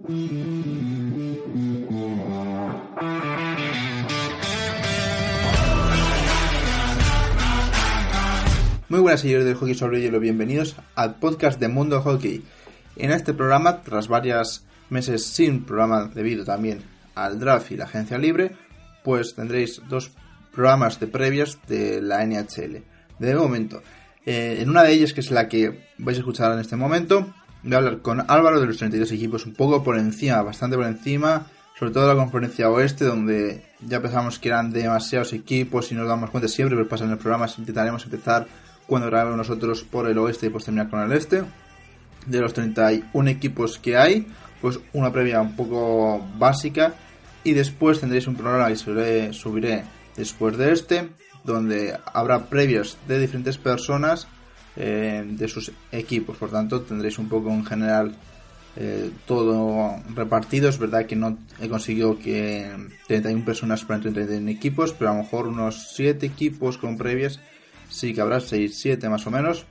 Muy buenas señores del hockey sobre hielo, bienvenidos al podcast de Mundo Hockey. En este programa, tras varios meses sin programa debido también al draft y la agencia libre, pues tendréis dos programas de previas de la NHL. De momento, eh, en una de ellas, que es la que vais a escuchar en este momento, voy a hablar con Álvaro de los 32 equipos un poco por encima, bastante por encima, sobre todo la conferencia oeste, donde ya pensamos que eran demasiados equipos y nos damos cuenta siempre, pero pasa en el programa, intentaremos empezar cuando grabemos nosotros por el oeste y pues terminar con el este. De los 31 equipos que hay, pues una previa un poco básica y después tendréis un programa que subiré, subiré después de este, donde habrá previos de diferentes personas eh, de sus equipos. Por tanto, tendréis un poco en general eh, todo repartido. Es verdad que no he conseguido que 31 personas para 31 equipos, pero a lo mejor unos 7 equipos con previas sí que habrá 6, 7 más o menos.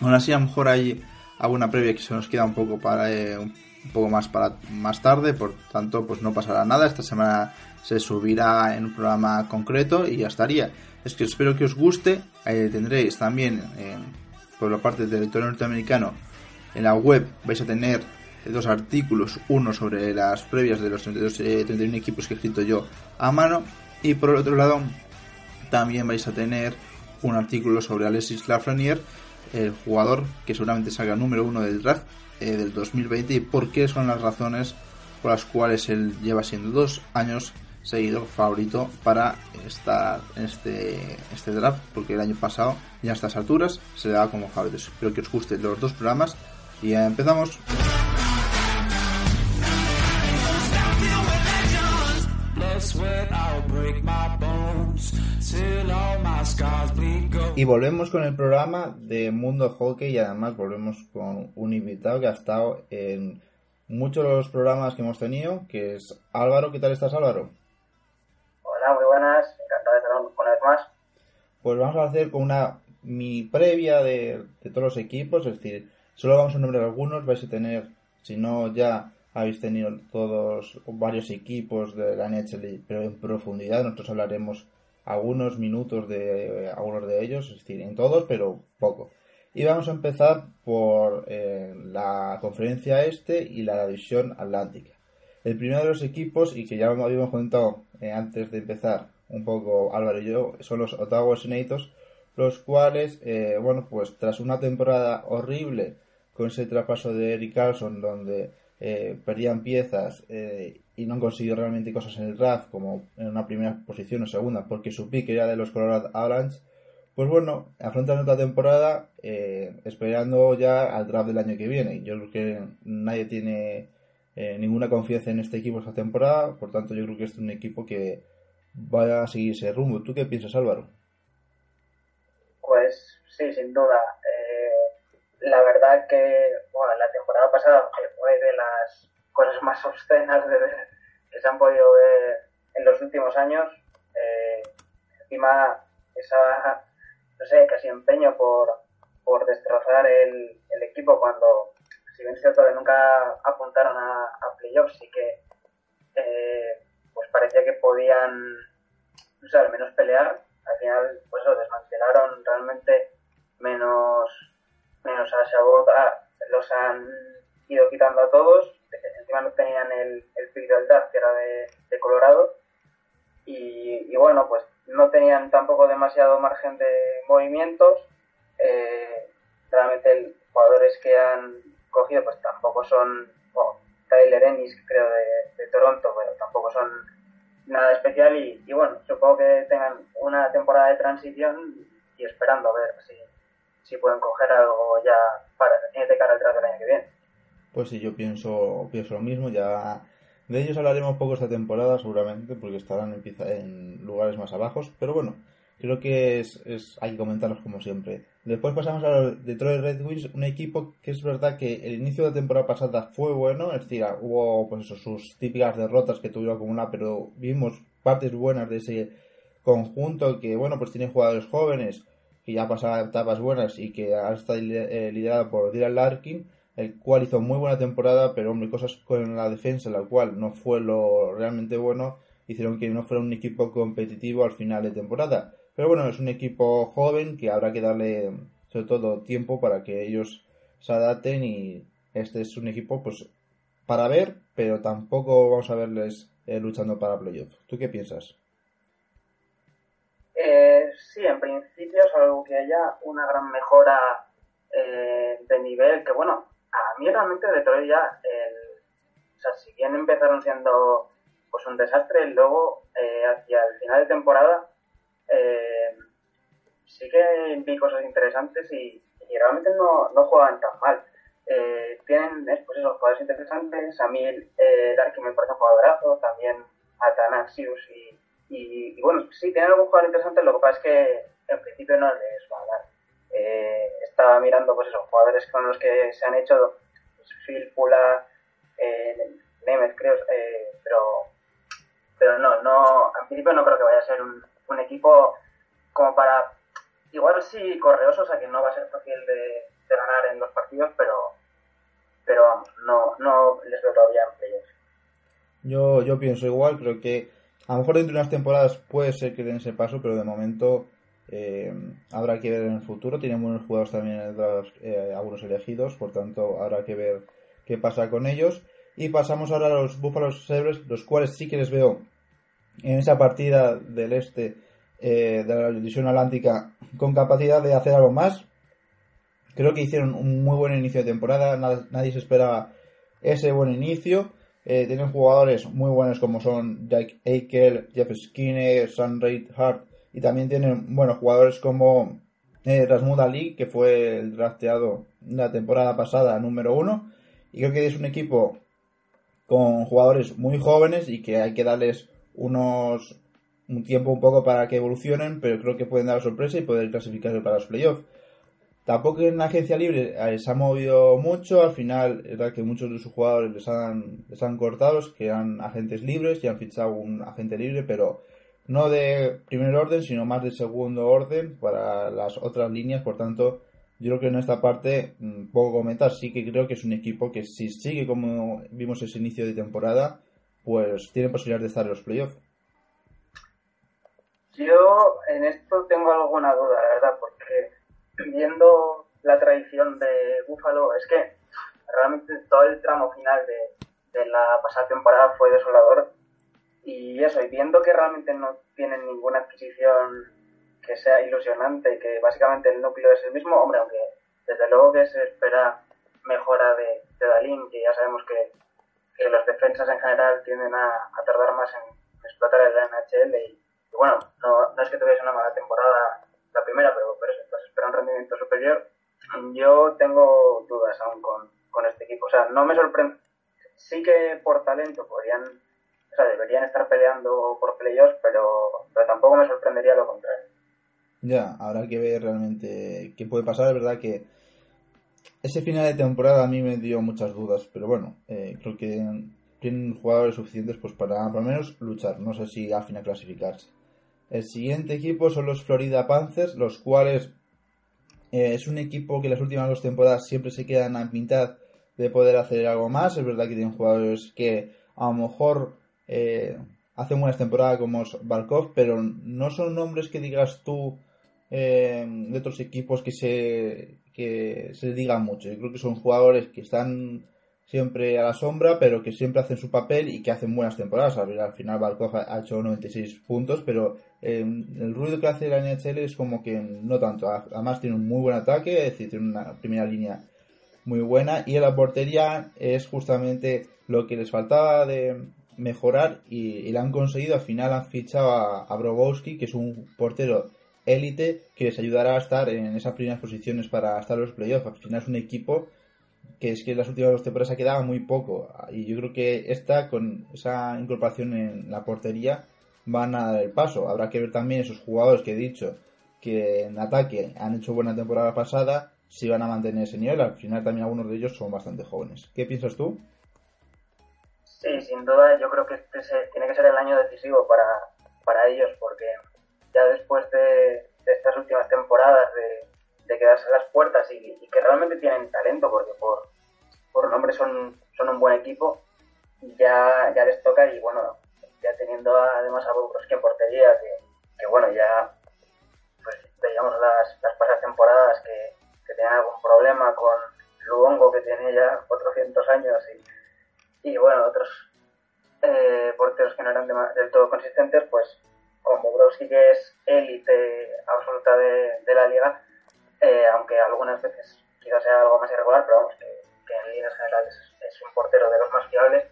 Aún así, a lo mejor hay alguna previa que se nos queda un poco para eh, un poco más para más tarde, por tanto, pues no pasará nada. Esta semana se subirá en un programa concreto y ya estaría. Es que espero que os guste. tendréis también por la parte del territorio norteamericano, en la web vais a tener dos artículos, uno sobre las previas de los 32, 31 eh, equipos que he escrito yo a mano, y por el otro lado también vais a tener un artículo sobre Alexis Lafreniere, el jugador que seguramente salga número uno del draft eh, del 2020 y por qué son las razones por las cuales él lleva siendo dos años seguido favorito para estar en este, este draft, porque el año pasado ya a estas alturas se le daba como favorito. Espero que os gusten los dos programas y ya empezamos. Y volvemos con el programa de Mundo Hockey y además volvemos con un invitado que ha estado en muchos de los programas que hemos tenido, que es Álvaro. ¿Qué tal estás Álvaro? Muy buenas, encantado de estar una vez más. Pues vamos a hacer con una mi previa de, todos los equipos, es decir, solo vamos a nombrar algunos, vais a tener, si no ya habéis tenido todos varios equipos de la NHL, pero en profundidad, nosotros hablaremos algunos minutos de algunos de ellos, es decir, en todos, pero poco. Y vamos a empezar por eh, la conferencia este y la división atlántica. El primero de los equipos, y que ya habíamos comentado eh, antes de empezar un poco Álvaro y yo, son los Ottawa Senators, los cuales, eh, bueno, pues tras una temporada horrible con ese traspaso de Eric Carlson, donde eh, perdían piezas y no han conseguido realmente cosas en el draft, como en una primera posición o segunda, porque su pick era de los Colorado Avalanche, pues bueno, afrontan otra temporada esperando ya al draft del año que viene. Yo creo que nadie tiene eh, ninguna confianza en este equipo esta temporada, por tanto yo creo que este es un equipo que va a seguir ese rumbo. ¿Tú qué piensas, Álvaro? Pues sí, sin duda. Eh, la verdad que bueno, la temporada pasada fue de las cosas más obscenas que se han podido ver en los últimos años. Eh, encima, esa, no sé, casi empeño por, por destrozar el, el equipo cuando si bien es cierto que nunca apuntaron a, playoffs, sí que eh, pues parecía que podían, al menos pelear. Al final, pues eso, desmantelaron realmente menos, menos a Shabot, los han ido quitando a todos. Encima no tenían el, el pick draft, que era de, de Colorado. Y, y, bueno, pues no tenían tampoco demasiado margen de movimientos. Eh, realmente jugadores que han cogido pues tampoco son, bueno, Tyler Ennis creo de, Toronto, pero tampoco son nada especial y, bueno, supongo que tengan una temporada de transición y esperando a ver si, si pueden coger algo ya para de cara al del año que viene. Pues sí, yo pienso, pienso lo mismo. Ya de ellos hablaremos poco esta temporada, seguramente, porque estarán en, en lugares más abajos. Pero bueno, creo que es, es, hay que comentarlos como siempre. Después pasamos a los Detroit Red Wings, un equipo que es verdad que el inicio de la temporada pasada fue bueno, es decir, hubo pues sus típicas derrotas que tuvieron acumuladas, pero vimos partes buenas de ese conjunto que, bueno, pues tiene jugadores jóvenes que ya pasaron etapas buenas y que ahora está eh, liderado por Dylan Larkin, el cual hizo muy buena temporada, pero hombre, cosas con la defensa, la cual no fue lo realmente bueno, hicieron que no fuera un equipo competitivo al final de temporada. Pero bueno, es un equipo joven que habrá que darle sobre todo tiempo para que ellos se adapten y este es un equipo pues para ver, pero tampoco vamos a verles eh, luchando para playoff. ¿Tú qué piensas? Eh, sí, en principio, algo que haya una gran mejora eh, de nivel, que bueno, a mí realmente Detroit ya, o sea, si bien empezaron siendo pues un desastre, luego hacia el final de temporada eh, sí que vi cosas interesantes y, realmente no, juegan tan mal. Eh, tienen pues esos jugadores interesantes, a mí eh, Darky me parece un jugadorazo, también Atanaxius y, y, bueno, sí, tienen algún jugador interesante, lo que pasa es que en principio no les va a dar. Eh, estaba mirando pues esos jugadores con los que se han hecho pues, Phil Pula, eh, Nemeth creo, eh, pero pero no, no, en principio no creo que vaya a ser un, un equipo como para, igual sí correoso, o sea que no va a ser fácil de, ganar en los partidos, pero, pero vamos, no, no les veo todavía en playoffs. Yo, yo pienso igual, creo que a lo mejor dentro de unas temporadas puede ser que den ese paso, pero de momento eh, habrá que ver en el futuro. Tienen buenos jugadores también eh, algunos elegidos, por tanto habrá que ver qué pasa con ellos. Y pasamos ahora a los Buffalo Sabres, los cuales sí que les veo en esa partida del este eh, de la división atlántica con capacidad de hacer algo más. Creo que hicieron un muy buen inicio de temporada, nadie, se esperaba ese buen inicio. Eh, tienen jugadores muy buenos como son Jack Eichel, Jeff Skinner, Sam Hart y también tienen buenos jugadores como eh, Rasmud Ali, que fue el drafteado la temporada pasada número uno. Y creo que es un equipo con jugadores muy jóvenes y que hay que darles unos un tiempo un poco para que evolucionen, pero creo que pueden dar sorpresa y poder clasificarse para los playoffs. Tampoco en la agencia libre eh, se ha movido mucho, al final era que muchos de sus jugadores les han, les han cortado, que eran agentes libres y han fichado un agente libre, pero no de primer orden, sino más de segundo orden para las otras líneas, por tanto, yo creo que en esta parte, mm, poco comentar, sí que creo que es un equipo que si sigue como vimos ese inicio de temporada, pues tiene posibilidad de estar en los playoffs. Yo en esto tengo alguna duda, la verdad, porque viendo la tradición de Buffalo, es que realmente todo el tramo final de, de la pasada temporada fue desolador. Y eso, y viendo que realmente no tienen ninguna adquisición que sea ilusionante, que básicamente el núcleo es el mismo, hombre, aunque desde luego que se espera mejora de, de Dalín, que ya sabemos que que los defensas en general tienden a, tardar más en explotar el NHL y, bueno, no, es que tuviese una mala temporada la primera, pero, pero se espera un rendimiento superior. Yo tengo dudas aún con, con este equipo. O sea, no me sorprende. Sí que por talento podrían, o sea, deberían estar peleando por playoffs, pero, pero tampoco me sorprendería lo contrario. Ya, habrá que ver realmente qué puede pasar. Es verdad que ese final de temporada a mí me dio muchas dudas, pero bueno, eh, creo que tienen jugadores suficientes pues para por lo menos luchar, no sé si al final clasificarse. El siguiente equipo son los Florida Panthers, los cuales eh, es un equipo que las últimas dos temporadas siempre se quedan a mitad de poder hacer algo más. Es verdad que tienen jugadores que a lo mejor eh, hacen buenas temporadas como Barkov, pero no son nombres que digas tú de otros equipos que se que se diga mucho. Yo creo que son jugadores que están siempre a la sombra, pero que siempre hacen su papel y que hacen buenas temporadas. Al final Barkov ha hecho 96 puntos, pero em, el ruido que hace la NHL es como que no tanto. Además tiene un muy buen ataque, es decir, tiene una primera línea muy buena y en la portería es justamente lo que les faltaba de mejorar y, la han conseguido. Al final han fichado a, a Brobowski, que es un portero élite que les ayudará a estar en esas primeras posiciones para estar en los playoffs. Al final es un equipo que es que las últimas dos temporadas ha quedado muy poco. Y yo creo que esta, con esa incorporación en la portería, van a dar el paso. Habrá que ver también esos jugadores que he dicho que en ataque han hecho buena temporada pasada, si van a mantener ese nivel. Al final también algunos de ellos son bastante jóvenes. ¿Qué piensas tú? Sí, sin duda yo creo que este tiene que ser el año decisivo para, para ellos porque ya después de, estas últimas temporadas de, quedarse a las puertas y, que realmente tienen talento porque por, por nombre son, un buen equipo, ya, ya les toca y bueno, ya teniendo además a Bobrovsky en portería que, bueno, ya pues veíamos las, las pasadas temporadas que, tenían algún problema con Luongo que tiene ya 400 años y, bueno, otros eh, porteros que no eran del todo consistentes, pues como Bobrovsky que es élite absoluta de, de, la liga, eh, aunque algunas veces quizás sea algo más irregular, pero vamos, que, en líneas generales es, un portero de los más fiables,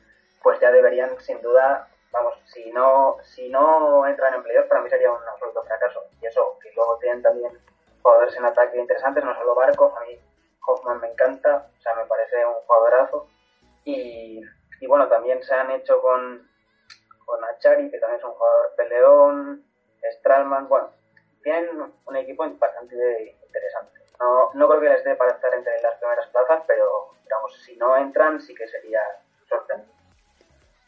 pues ya deberían sin duda, vamos, si no, si no entran en playoff para mí sería un absoluto fracaso. Y eso, que luego tienen también jugadores en ataque interesantes, no solo Barco, a mí Hoffman me encanta, o sea, me parece un jugadorazo. Y, y bueno, también se han hecho con, con Achari, que también es un jugador peleón, Stralman, bueno, tienen un equipo bastante interesante. No, no creo que les dé para estar entre las primeras plazas, pero digamos, si no entran sí que sería sorprendente.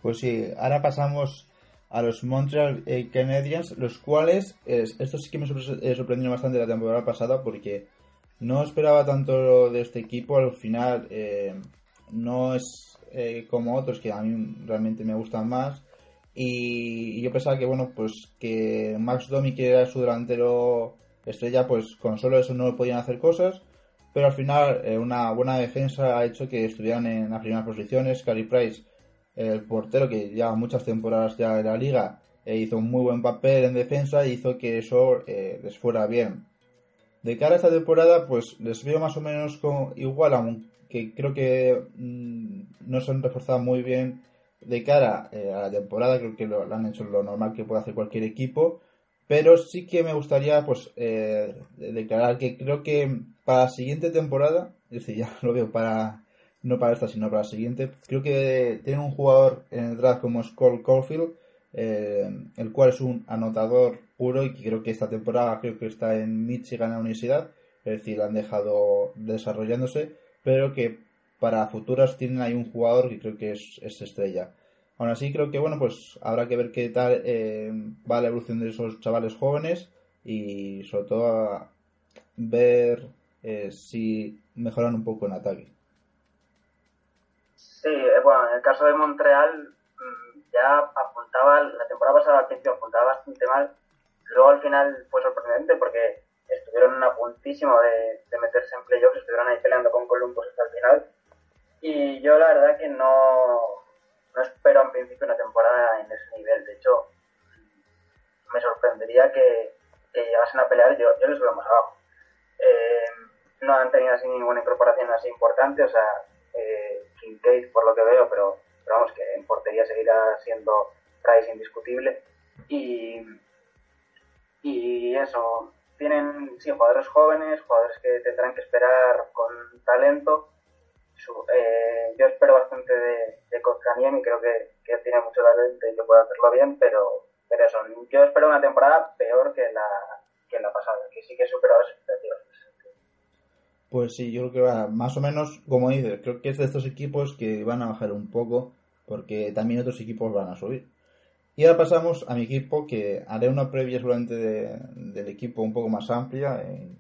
Pues sí, ahora pasamos a los Montreal eh, Canadiens, los cuales, esto sí que me eh, sorprendió bastante la temporada pasada porque no esperaba tanto de este equipo, al final eh, no es como otros que a mí realmente me gustan más y, yo pensaba que bueno pues que Max Domi que era su delantero estrella pues con solo eso no podían hacer cosas pero al final una buena defensa ha hecho que estuvieran en las primeras posiciones, Cary Price el portero que lleva muchas temporadas ya en la liga e hizo un muy buen papel en defensa e hizo que eso eh, les fuera bien. De cara a esta temporada, pues les veo más o menos con, igual, aunque creo que mm, no se han reforzado muy bien de cara eh, a la temporada, creo que lo, han hecho lo normal que puede hacer cualquier equipo, pero sí que me gustaría pues eh, declarar que creo que para la siguiente temporada, es decir, ya lo veo para no para esta, sino para la siguiente. Creo que tiene un jugador en el draft como Skull Caulfield, eh, el cual es un anotador puro y creo que esta temporada creo que está en Michigan la universidad, es decir, la han dejado desarrollándose, pero que para futuras tienen ahí un jugador que creo que es, estrella. Aún así creo que bueno pues habrá que ver qué tal eh, va la evolución de esos chavales jóvenes y sobre todo ver eh, si mejoran un poco en ataque. Sí, eh, bueno, en el caso de Montreal mm, ya apuntaba, la temporada pasada al principio apuntaba bastante mal, luego al final fue sorprendente porque estuvieron a puntísimo de, meterse en playoffs, estuvieron ahí peleando con Columbus hasta el final y yo la verdad que no, no espero en principio una temporada en ese nivel, de hecho me sorprendería que, llegasen a pelear, yo, yo les veo más abajo. Eh, no han tenido así ninguna incorporación así importante, o sea, eh, Kincaid por lo que veo, pero, vamos, que en portería seguirá siendo Price indiscutible. Y, y eso, tienen sí, jugadores jóvenes, jugadores que tendrán que esperar con talento. Eh, yo espero bastante de, de y creo que, tiene mucho talento y que puede hacerlo bien, pero, pero eso, yo espero una temporada peor que la, que la pasada, que sí que superado las expectativas. Pues sí, yo creo que va más o menos, como dices, creo que es de estos equipos que van a bajar un poco, porque también otros equipos van a subir. Y ahora pasamos a mi equipo, que haré una previa solamente del equipo un poco más amplia, eh,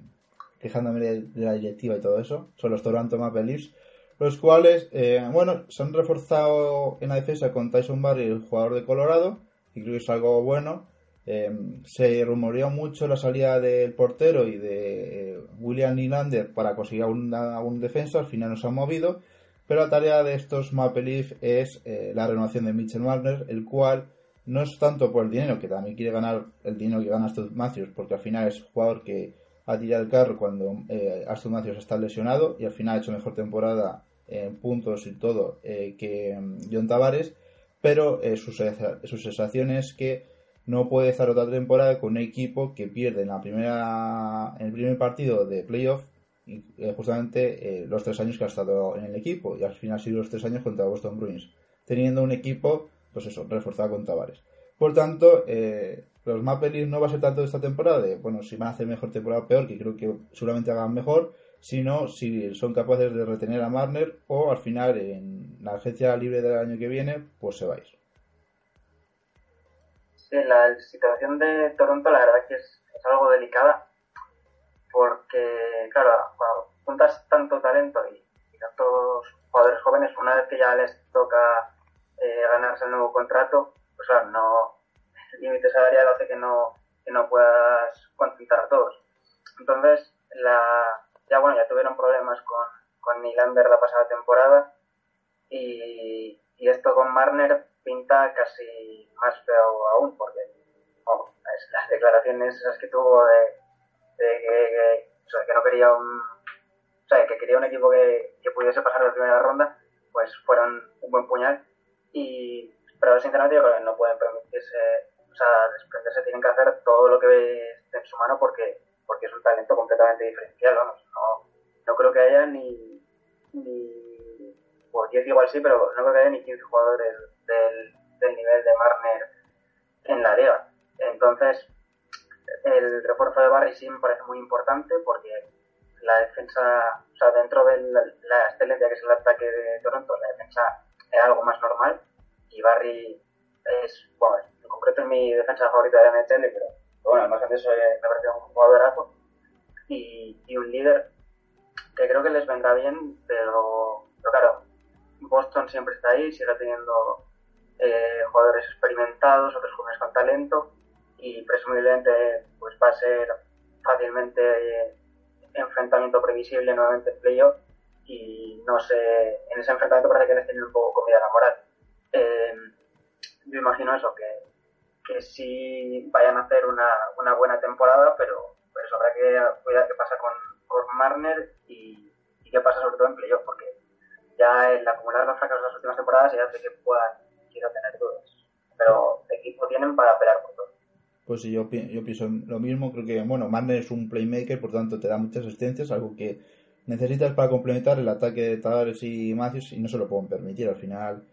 quejándome de, la directiva y todo eso. Son los Toronto Maple Leafs, los cuales, eh, bueno, se han reforzado en la defensa con Tyson Barry, el jugador de Colorado, y creo que es algo bueno. Em, se rumoreó mucho la salida del portero y de eh, William Nylander para conseguir un defensa, al final no se ha movido, pero la tarea de estos Maple Leaf es eh, la renovación de Mitchell Marner, el cual no es tanto por el dinero, que también quiere ganar el dinero que gana Aston Matthews, porque al final es jugador que ha tirado el carro cuando eh, Aston Matthews está lesionado y al final ha hecho mejor temporada en puntos y todo que em, John Tavares, pero sus, sus sensaciones que no puede estar otra temporada con un equipo que pierde en la primera en el primer partido de playoff eh, justamente eh, los tres años que ha estado en el equipo y al final ha sido los tres años contra Boston Bruins, teniendo un equipo, pues eso, reforzado con Tavares. Por tanto, eh, los Maple Leafs no va a ser tanto esta temporada, de, bueno, si van a hacer mejor temporada peor, que creo que seguramente hagan mejor, sino si son capaces de retener a Marner o al final en la agencia libre del año que viene, pues se vais. Sí, la situación de Toronto la verdad que es, es algo delicada porque, claro, cuando juntas tanto talento y, tantos jugadores jóvenes, una vez que ya les toca eh, ganarse el nuevo contrato, pues claro, no, el límite salarial hace que no, que no puedas contentar a todos. Entonces, la, ya bueno, ya tuvieron problemas con, con la pasada temporada y, y esto con Marner pinta casi más feo aún porque las declaraciones esas que tuvo de, que, no quería un o sea, que quería un equipo que, que pudiese pasar la primera ronda, pues fueron un buen puñal y pero sinceramente yo no pueden permitirse o sea, desprenderse, tienen que hacer todo lo que esté en su mano porque porque es un talento completamente diferencial, vamos, no, no creo que haya ni, ni por 10 igual sí, pero no creo que haya ni 15 jugadores del, del nivel de Marner en la liga. Entonces, el refuerzo de Barry sí me parece muy importante porque la defensa, o sea, dentro de la, excelencia que es el ataque de Toronto, la defensa es algo más normal y Barry es, bueno, en concreto es mi defensa favorita de NHL, pero bueno, además de eso me parece un jugadorazo y, un líder que creo que les vendrá bien, pero, pero claro, Boston siempre está ahí, sigue teniendo eh, jugadores experimentados, otros jóvenes con talento y presumiblemente pues va a ser fácilmente eh, enfrentamiento previsible nuevamente en playoff y no sé, en ese enfrentamiento parece que les tienen un poco comida la moral. Eh, yo imagino eso, que, que sí vayan a hacer una, una buena temporada, pero, eso habrá que cuidar qué pasa con, con Marner y, y, qué pasa sobre todo en playoff, porque ya el acumular los fracasos de las últimas temporadas ya hace que puedan quiero tener dudas. Pero equipo tienen para pelear por todo. Pues sí, yo, yo pienso lo mismo. Creo que, bueno, Marner es un playmaker, por tanto te da muchas asistencias, algo que necesitas para complementar el ataque de Tavares y Matthews y no se lo pueden permitir. Al final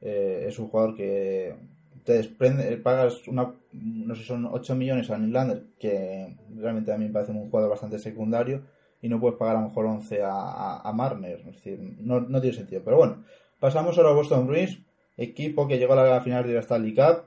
eh, es un jugador que te desprende, pagas una, no sé, son 8 millones a Nylander, que realmente a mí me parece un jugador bastante secundario, y no puedes pagar a lo mejor 11 a, a, Marner. Es decir, no, no tiene sentido. Pero bueno, pasamos ahora a Boston Bruins, equipo que llegó a la final de la Stanley Cup.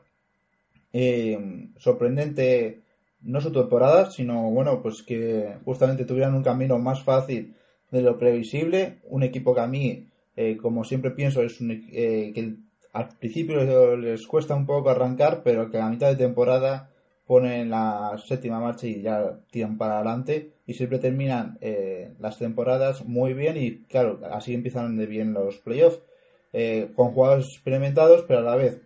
Eh, sorprendente, no su temporada, sino bueno, pues que justamente tuvieran un camino más fácil de lo previsible. Un equipo que a mí, eh, como siempre pienso, es un, eh, que al principio les cuesta un poco arrancar, pero que a mitad de temporada ponen la séptima marcha y ya tiran para adelante y siempre terminan las temporadas muy bien y claro, así empiezan de bien los playoffs. Eh, con jugadores experimentados, pero a la vez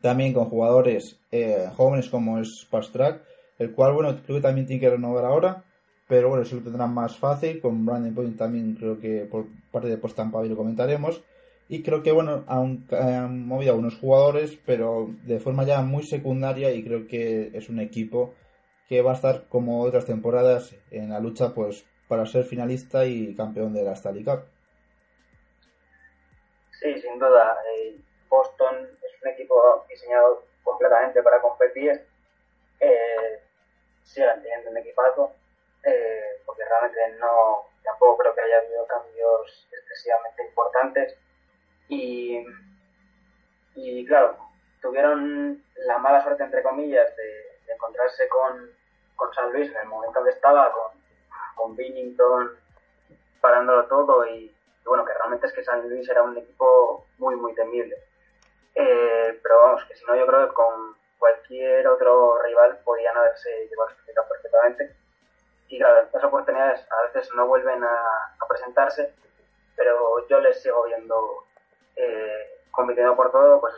también con jugadores eh, jóvenes como es Pastrak, el cual, bueno, creo que también tiene que renovar ahora, pero bueno, eso lo tendrán más fácil. Con Brandon Point también creo que por parte de Post Tampa lo comentaremos. Y creo que, bueno, han, han movido algunos jugadores, pero de forma ya muy secundaria y creo que es un equipo que va a estar como otras temporadas en la lucha pues para ser finalista y campeón de la Stanley Cup. Sí, sin duda. Boston es un equipo diseñado completamente para competir. Eh, siguen teniendo un equipazo, eh, porque realmente no, tampoco creo que haya habido cambios excesivamente importantes. Y, y claro, tuvieron la mala suerte, entre comillas, de, encontrarse con, con, San Luis en el momento que estaba, con, con Binnington parándolo todo y, bueno, que realmente es que San Luis era un equipo muy, muy temible. Eh, pero vamos, que si no, yo creo que con cualquier otro rival podían haberse llevado a perfectamente. Y claro, estas oportunidades a veces no vuelven a, presentarse, pero yo les sigo viendo eh, por todo, pues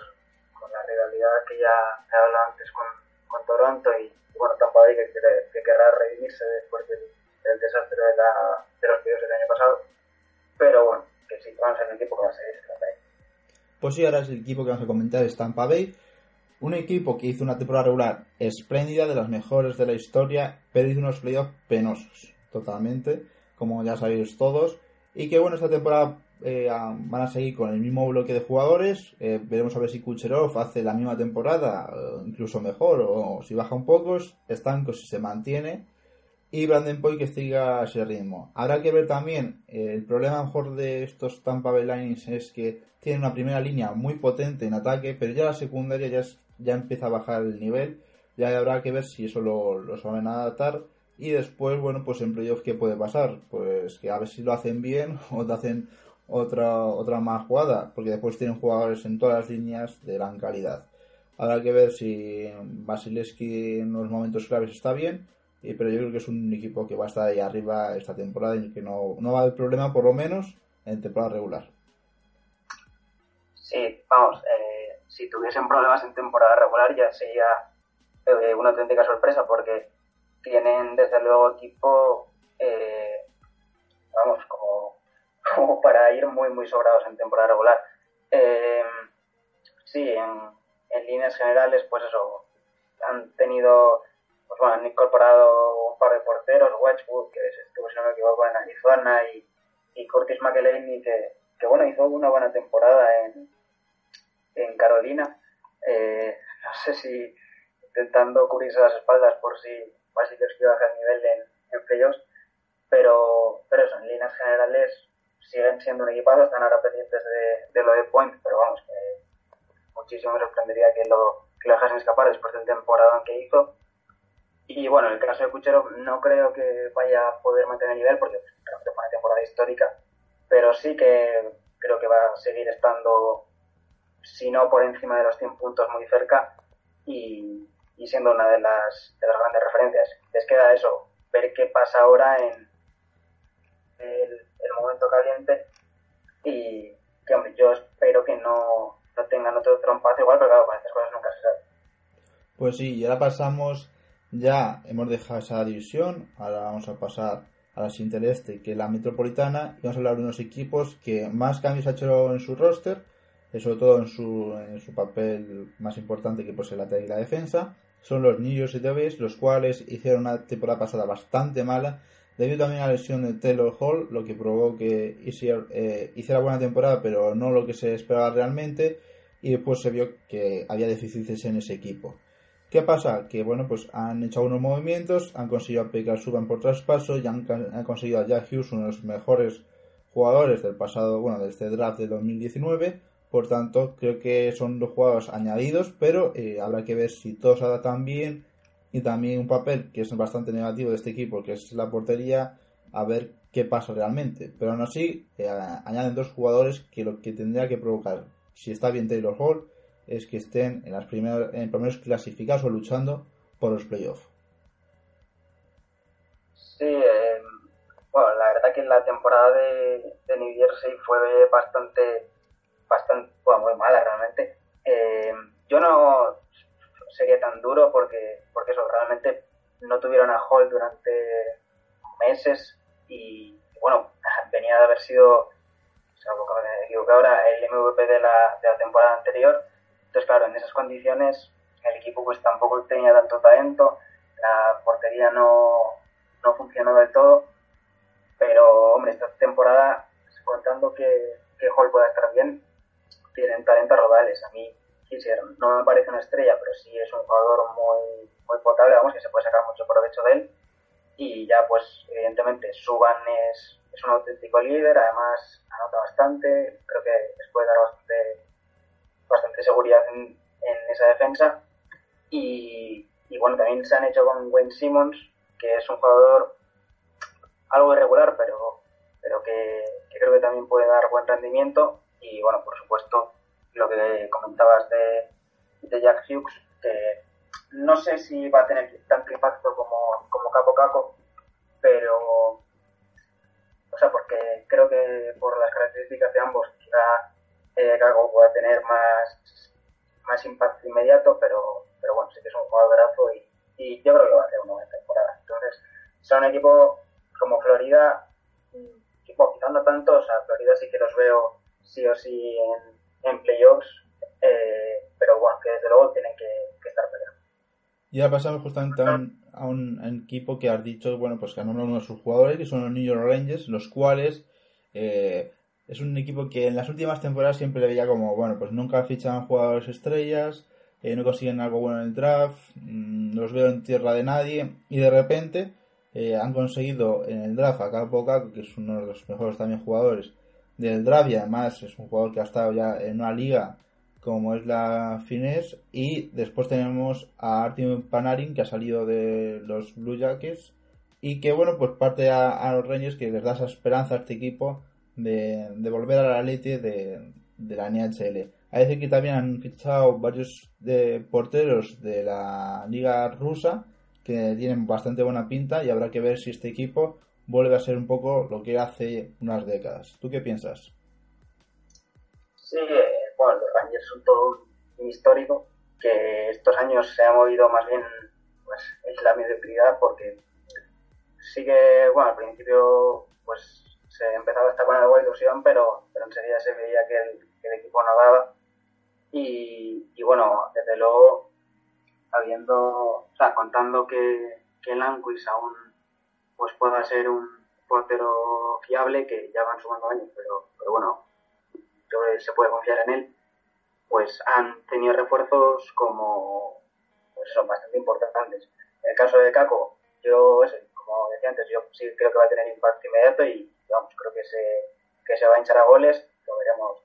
con la rivalidad que ya he hablado antes con, Toronto y, bueno, Tampa Bay que, que, querrá redimirse después del, del desastre de, la, de los videos del año pasado pero bueno, que sí, vamos a ser el equipo que va a ser Tampa Bay. Pues sí, ahora es el equipo que vamos a comentar, es Tampa Bay. Un equipo que hizo una temporada regular espléndida, de las mejores de la historia, pero hizo unos playoffs penosos, totalmente. como ya sabéis todos. Y que bueno, esta temporada eh, van a seguir con el mismo bloque de jugadores. Eh, veremos a ver si Kucherov hace la misma temporada, incluso mejor, o si baja un poco. Stanko si se mantiene. Y Brandon Boy que siga ese ritmo. Habrá que ver también, eh, el problema mejor de estos Tampa Bay Lines es que tienen una primera línea muy potente en ataque, pero ya la secundaria ya, ya empieza a bajar el nivel. Ya habrá que ver si eso lo, lo saben adaptar. Y después, bueno, pues en playoff, ¿qué puede pasar? Pues que a ver si lo hacen bien o te hacen otra, otra más jugada, porque después tienen jugadores en todas las líneas de gran calidad. Habrá que ver si Basileski en los momentos claves está bien, pero yo creo que es un equipo que va a estar ahí arriba esta temporada y que no, no va a haber problema, por lo menos, en temporada regular. Sí, vamos, eh, si tuviesen problemas en temporada regular ya sería eh, una auténtica sorpresa porque tienen desde luego equipo, eh, vamos, como, para ir muy, muy sobrados en temporada regular. Eh, sí, en, líneas generales, pues eso, han tenido, pues bueno, han incorporado un par de porteros, Wedgwood, que estuvo, si no me equivoco, en Arizona, y, y Curtis McElhaney, que, que bueno, hizo una buena temporada en, en Carolina. Eh, no sé si intentando cubrirse las espaldas por si que baja el nivel en, en playoffs, pero, pero eso, en líneas generales siguen siendo un equipazo, están ahora pendientes de, de lo de Point, pero vamos, que muchísimo me sorprendería que lo, que lo dejasen escapar después del temporada que hizo. Y bueno, en el caso de Cuchero no creo que vaya a poder mantener el nivel porque creo que fue una temporada histórica, pero sí que creo que va a seguir estando, si no por encima de los 100 puntos, muy cerca. Y, y siendo una de las, de las grandes referencias. Les queda eso, ver qué pasa ahora en el, el momento caliente y hombre, yo espero que no, no tengan otro trompazo igual, pero claro, con estas cosas nunca se sabe. Pues sí, y ahora pasamos, ya hemos dejado esa división, ahora vamos a pasar a la siguiente este, que es la metropolitana, y vamos a hablar de unos equipos que más cambios ha hecho en su roster, sobre todo en su, en su papel más importante que pues el y la defensa, son los New York City los cuales hicieron una temporada pasada bastante mala, debido también a la lesión de Taylor Hall, lo que provocó que eh, hiciera buena temporada, pero no lo que se esperaba realmente, y después se vio que había deficiencias en ese equipo. ¿Qué pasa? Que bueno, pues han hecho algunos movimientos, han conseguido a Pekka Suban por traspaso y han, conseguido a Jack Hughes, uno de los mejores jugadores del pasado, bueno, de este draft de 2019, por tanto, creo que son dos jugadores añadidos, pero eh, habrá que ver si todos adaptan bien y también un papel que es bastante negativo de este equipo, que es la portería, a ver qué pasa realmente. Pero aún así, eh, añaden dos jugadores que lo que tendría que provocar, si está bien Taylor Hall, es que estén en las primeras, en primeros clasificados o luchando por los playoffs. Sí, eh, bueno, la verdad que la temporada de, de New Jersey fue bastante bastante, bueno, muy mala realmente. Eh, yo no sería tan duro porque, porque eso, realmente no tuvieron a Hall durante meses y, bueno, venía de haber sido, salvo que ahora, el MVP de la, de la temporada anterior. Entonces, claro, en esas condiciones el equipo pues tampoco tenía tanto talento, la portería no, no funcionó del todo, pero, hombre, esta temporada, contando que, que Hall pueda estar bien, tienen talento rodales. A mí no me parece una estrella, pero sí es un jugador muy, muy potable, vamos, que se puede sacar mucho provecho de él. Y ya, pues, evidentemente, Suban es, es un auténtico líder, además anota bastante, creo que les puede dar bastante, bastante seguridad en, en esa defensa. Y, y, bueno, también se han hecho con Wayne Simmons, que es un jugador algo irregular, pero, pero que, que creo que también puede dar buen rendimiento y bueno, por supuesto, lo que comentabas de, de Jack Hughes, que no sé si va a tener tanto impacto como, como Capo Caco, pero, o sea, porque creo que por las características de ambos, quizá eh, Caco pueda tener más, más impacto inmediato, pero, pero bueno, sí que es un jugadorazo y, y yo creo que va a hacer una buena temporada. Entonces, son un equipo como Florida, equipo quizá no tanto, o sea, Florida sí que los veo sí o sí en, en playoffs, eh, pero bueno, que desde luego tienen que, que estar peleando. Y ahora pasamos justamente a un, a un equipo que has dicho, bueno, pues que ha nombrado uno de sus jugadores, que son los New York Rangers, los cuales eh, es un equipo que en las últimas temporadas siempre le veía como, bueno, pues nunca fichan jugadores estrellas, eh, no consiguen algo bueno en el draft, mm, los veo en tierra de nadie, y de repente han conseguido en el draft a Capo que es uno de los mejores también jugadores del draft, y además es un jugador que ha estado ya en una liga como es la Fines, y después tenemos a Artem Panarin que ha salido de los Blue Jackets y que bueno pues parte a, los Rangers que les da esa esperanza a este equipo de, volver a la elite de, la NHL. Hay decir que también han fichado varios de porteros de la liga rusa que tienen bastante buena pinta y habrá que ver si este equipo vuelve a ser un poco lo que hace unas décadas. ¿Tú qué piensas? Sí, bueno, los Rangers son todo un histórico que estos años se ha movido más bien pues, en la mediocridad porque sí que, bueno, al principio pues se empezaba esta buena ilusión, pero, pero enseguida se veía que el, equipo no daba. Y, y, bueno, desde luego, habiendo, o sea, contando que, que Lanquis aún pues pueda ser un portero fiable, que ya van sumando años, pero, pero bueno, se puede confiar en él, pues han tenido refuerzos como, pues son bastante importantes. En el caso de Caco, yo, como decía antes, yo sí creo que va a tener impacto inmediato y vamos, creo que se, que se va a hinchar a goles, lo veremos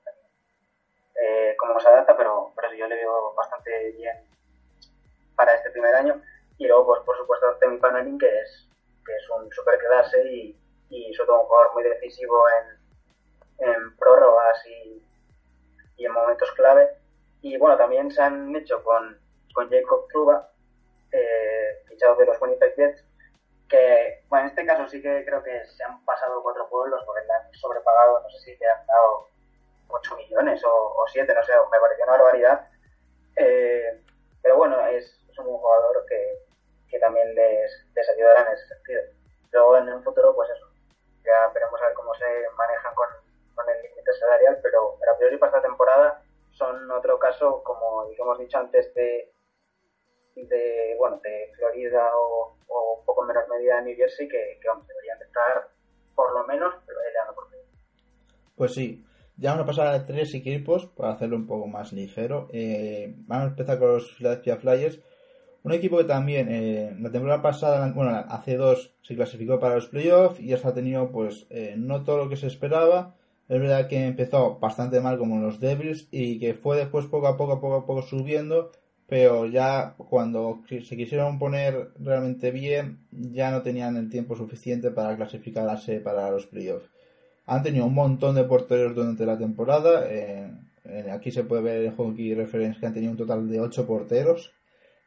eh, cómo se adapta, pero, pero yo le veo bastante bien para este primer año. Y luego, pues por supuesto, Temi Panarin, que es, que es un super quedarse y, y sobre todo un jugador muy decisivo en, en prórrogas y, y en momentos clave. Y bueno, también se han hecho con, con Jacob Truba, eh, fichado de los Winnipeg Jets, que, bueno, en este caso sí que creo que se han pasado cuatro pueblos porque le han sobrepagado, no sé si te han dado 8 millones o, o 7, no sé, me pareció una barbaridad. Eh, pero bueno, es, es, un jugador que, que también les, les, ayudará en ese sentido. Luego en un futuro, pues eso, ya veremos a ver cómo se manejan con, con el límite salarial, pero, pero a priori para esta temporada son otro caso, como hemos dicho antes, de, de bueno de Florida o, un poco en menor medida de New Jersey que, que deberían estar por lo menos peleando por Pues sí, ya vamos a pasar a tres equipos para hacerlo un poco más ligero. Eh, vamos a empezar con los Philadelphia Flyers. Un equipo que también eh, la temporada pasada, bueno, hace dos se clasificó para los playoffs y hasta ha tenido pues eh, no todo lo que se esperaba. Es verdad que empezó bastante mal como los Devils y que fue después poco a poco, poco a poco subiendo pero ya cuando se quisieron poner realmente bien, ya no tenían el tiempo suficiente para clasificarse para los playoffs. Han tenido un montón de porteros durante la temporada. Eh, aquí se puede ver el hockey reference que han tenido un total de 8 porteros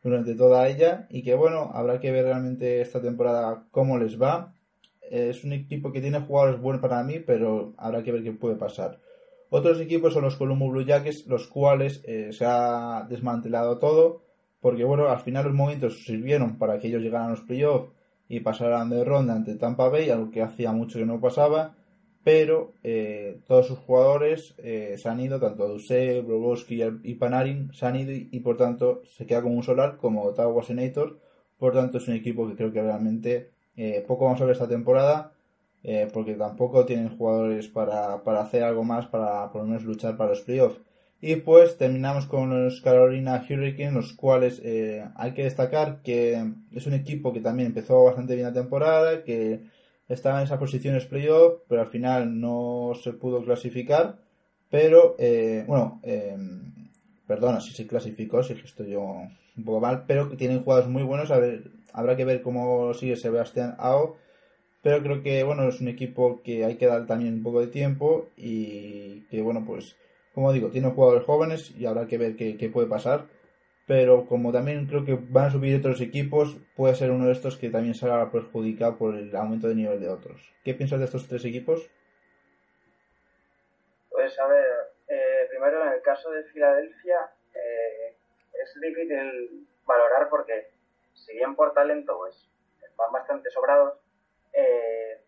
durante toda ella. Y que bueno, habrá que ver realmente esta temporada cómo les va. es un equipo que tiene jugadores buenos para mí, pero habrá que ver qué puede pasar. Otros equipos son los Columbus Blue Jackets, los cuales eh, se ha desmantelado todo, porque bueno, al final los momentos sirvieron para que ellos llegaran a los playoffs y pasaran de ronda ante Tampa Bay, algo que hacía mucho que no pasaba, pero eh, todos sus jugadores eh, se han ido, tanto Duse, Brobowski y Panarin se han ido y, por tanto se queda como un solar, como Ottawa Senators, por tanto es un equipo que creo que realmente poco vamos a ver esta temporada eh, porque tampoco tienen jugadores para, hacer algo más para por lo menos luchar para los playoffs. Y pues terminamos con los Carolina Hurricanes, los cuales eh, hay que destacar que es un equipo que también empezó bastante bien la temporada, que estaba en esas posiciones playoff, pero al final no se pudo clasificar. Pero, eh, bueno, perdona si se clasificó, si estoy yo un poco mal, pero que tienen jugadores muy buenos. A ver, habrá que ver cómo sigue Sebastián Ao pero creo que, bueno, es un equipo que hay que dar también un poco de tiempo y que, bueno, pues, como digo, tiene jugadores jóvenes y habrá que ver qué, puede pasar. Pero como también creo que van a subir otros equipos, puede ser uno de estos que también será perjudicado por el aumento de nivel de otros. ¿Qué piensas de estos tres equipos? Pues a ver, eh, primero en el caso de Filadelfia eh, es difícil valorar porque si bien por talento pues van bastante sobrados, eh,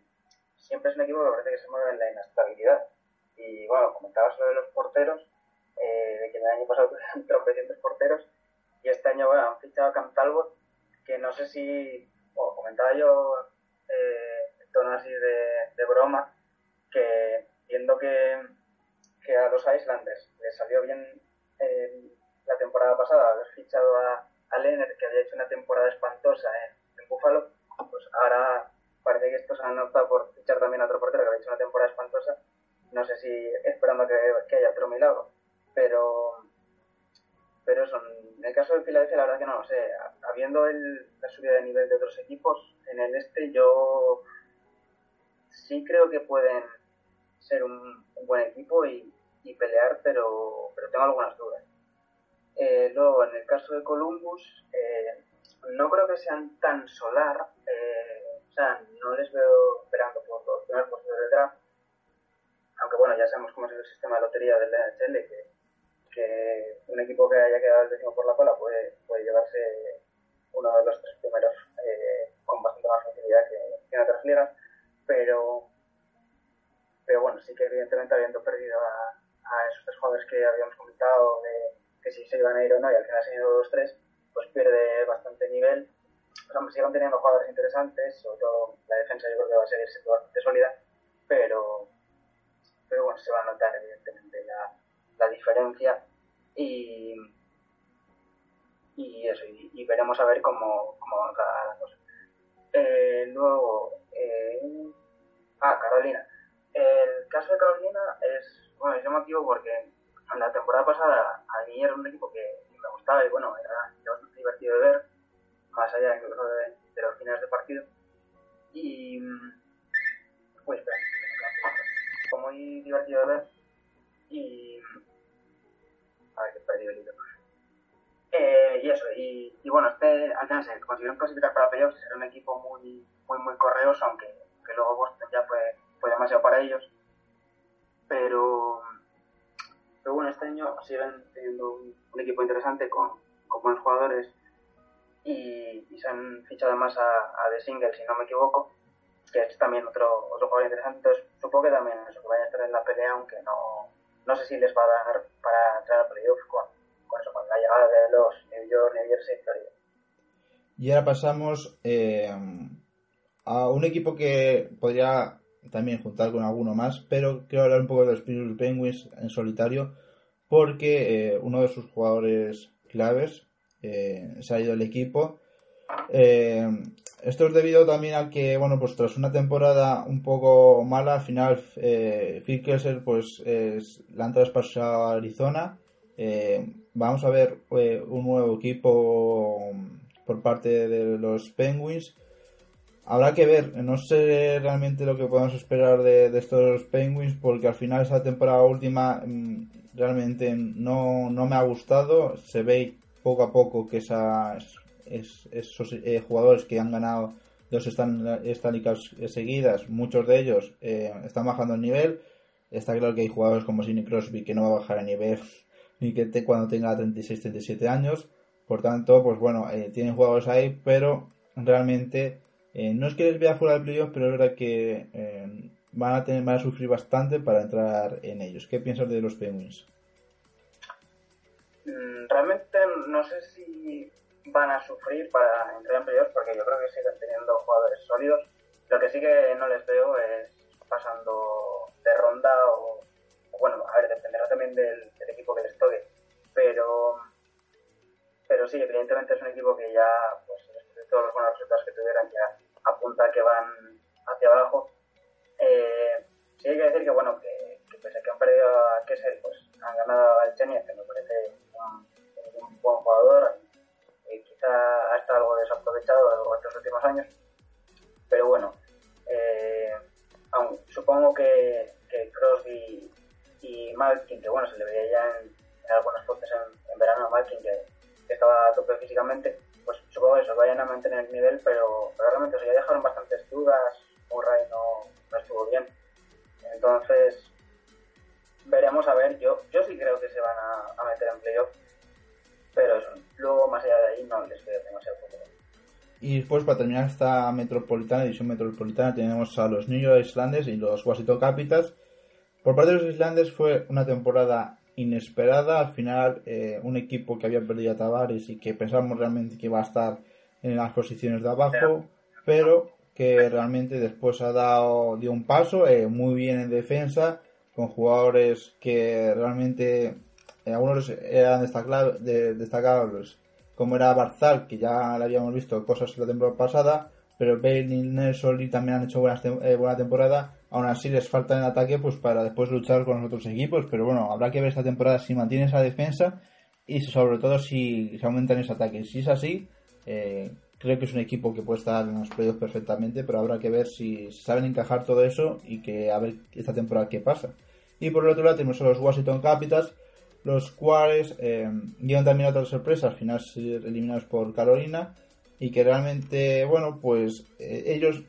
siempre es un equipo que parece que se mueve en la inestabilidad. Y bueno, comentabas de los porteros, de que el año pasado tuvieron tropecientos porteros, y este año bueno, han fichado a Cam Talbot, que no sé si, o comentaba yo eh, en tono así de, broma, que viendo que, que, a los Islanders les salió bien la temporada pasada haber fichado a, a Leonard, que había hecho una temporada espantosa en, en Buffalo, pues ahora parece que estos han optado por fichar también a otro portero que había hecho una temporada espantosa. No sé si esperando que, que haya otro milagro, pero pero eso, en el caso de Filadelfia la verdad que no lo sé. Habiendo el, la subida de nivel de otros equipos en el este, yo sí creo que pueden ser un, buen equipo y, pelear, pero, pero tengo algunas dudas. Eh, luego, en el caso de Columbus, eh, no creo que sean tan solar. Eh, o sea, no les veo esperando por los primeros puestos de draft. Aunque bueno, ya sabemos cómo es el sistema de lotería del NHL, que que un equipo que haya quedado el décimo por la cola puede, puede llevarse uno de los tres primeros eh, con bastante más facilidad que, en otras ligas, pero, pero bueno, sí que evidentemente habiendo perdido a, esos tres jugadores que habíamos comentado, de que si se iban a ir o no, y al final se han ido los tres, pues pierde bastante nivel. O sea, siguen teniendo jugadores interesantes, sobre todo la defensa yo creo que va a seguir siendo bastante sólida, pero, pero bueno, se va a notar evidentemente la, la diferencia y, y eso, y, veremos a ver cómo, cómo van cada cosa. Eh, luego, eh, ah, Carolina. El caso de Carolina es, bueno, es llamativo porque en la temporada pasada a mí era un equipo que me gustaba y bueno, era, bastante divertido de ver, más allá incluso de, los fines de partido. Y, pues, fue muy divertido de ver y perdido el hilo. Eh, y eso, y, bueno, este al final se consiguieron clasificar para playoffs, era un equipo muy, muy, muy correoso, aunque que luego Boston ya fue, fue demasiado para ellos. Pero, pero bueno, este año siguen teniendo un, equipo interesante con, con, buenos jugadores y, y, se han fichado además a, a The Single, si no me equivoco, que es también otro, otro jugador interesante. Entonces, supongo que también eso, que vaya a estar en la pelea, aunque no, no sé si les va a dar para entrar a playoff con, con, con la llegada de los New York, New Jersey y Florida. Y ahora pasamos eh, a un equipo que podría también juntar con alguno más, pero quiero hablar un poco de los Pittsburgh Penguins en solitario, porque eh, uno de sus jugadores claves eh, se ha ido del equipo. Esto es debido también a que, bueno, pues tras una temporada un poco mala, al final eh, Phil Kessel pues la han traspasado a Arizona. Eh, vamos a ver eh, un nuevo equipo por parte de los Penguins. Habrá que ver, no sé realmente lo que podemos esperar de, estos Penguins porque al final esa temporada última mm, realmente no, no me ha gustado. Se ve poco a poco que esas esos eh, jugadores que han ganado dos Stanley seguidas, muchos de ellos eh, están bajando el nivel. Está claro que hay jugadores como Sidney Crosby que no va a bajar a nivel ni que te, cuando tenga 36-37 años. Por tanto, pues bueno, eh, tienen jugadores ahí, pero realmente no es que les vea fuera del playoff, pero es verdad que van a tener van a sufrir bastante para entrar en ellos. ¿Qué piensas de los Penguins? Mm, realmente no sé si van a sufrir para entrar en playoffs porque yo creo que siguen teniendo jugadores sólidos. Lo que sí que no les veo es pasando de ronda o, bueno, a ver, dependerá también del, equipo que les toque, pero pero sí, evidentemente es un equipo que ya, pues después de todos los buenos resultados que tuvieran, ya apunta que van hacia abajo. Eh, sí hay que decir que, bueno, que, pese a que han perdido a Kessel, pues han ganado al me años. Pero bueno, eh, supongo que, que, Crosby y Malkin, que bueno, se le veía ya en, algunos postes en, verano a Malkin, que, estaba a tope físicamente, pues supongo que eso, vayan a mantener el nivel, pero, realmente ya dejaron bastantes dudas, Murray no, no estuvo bien. Entonces, veremos a ver, yo, yo sí creo que se van a, a meter en playoff pero luego más allá de ahí no les veo demasiado futuro. Y después, para terminar esta metropolitana, edición metropolitana, tenemos a los New York Islanders y los Washington Capitals. Por parte de los Islanders fue una temporada inesperada. Al final, eh, un equipo que había perdido a Tavares y que pensábamos realmente que iba a estar en las posiciones de abajo, pero que realmente después ha dado dio un paso eh, muy bien en defensa con jugadores que realmente eh, algunos eran destacables como era Barzal que ya le habíamos visto cosas la temporada pasada pero Bale y Nelson también han hecho eh, buena temporada aún así les falta en ataque pues para después luchar con los otros equipos pero bueno habrá que ver esta temporada si mantiene esa defensa y sobre todo si se aumentan ese ataque si es así eh, creo que es un equipo que puede estar en los playoffs perfectamente, pero habrá que ver si saben encajar todo eso y que a ver esta temporada qué pasa. Y por el otro lado tenemos a los Washington Capitals, los cuales eh, llevan también otra sorpresa, al final ser eliminados por Carolina y que realmente, bueno, pues eh, ellos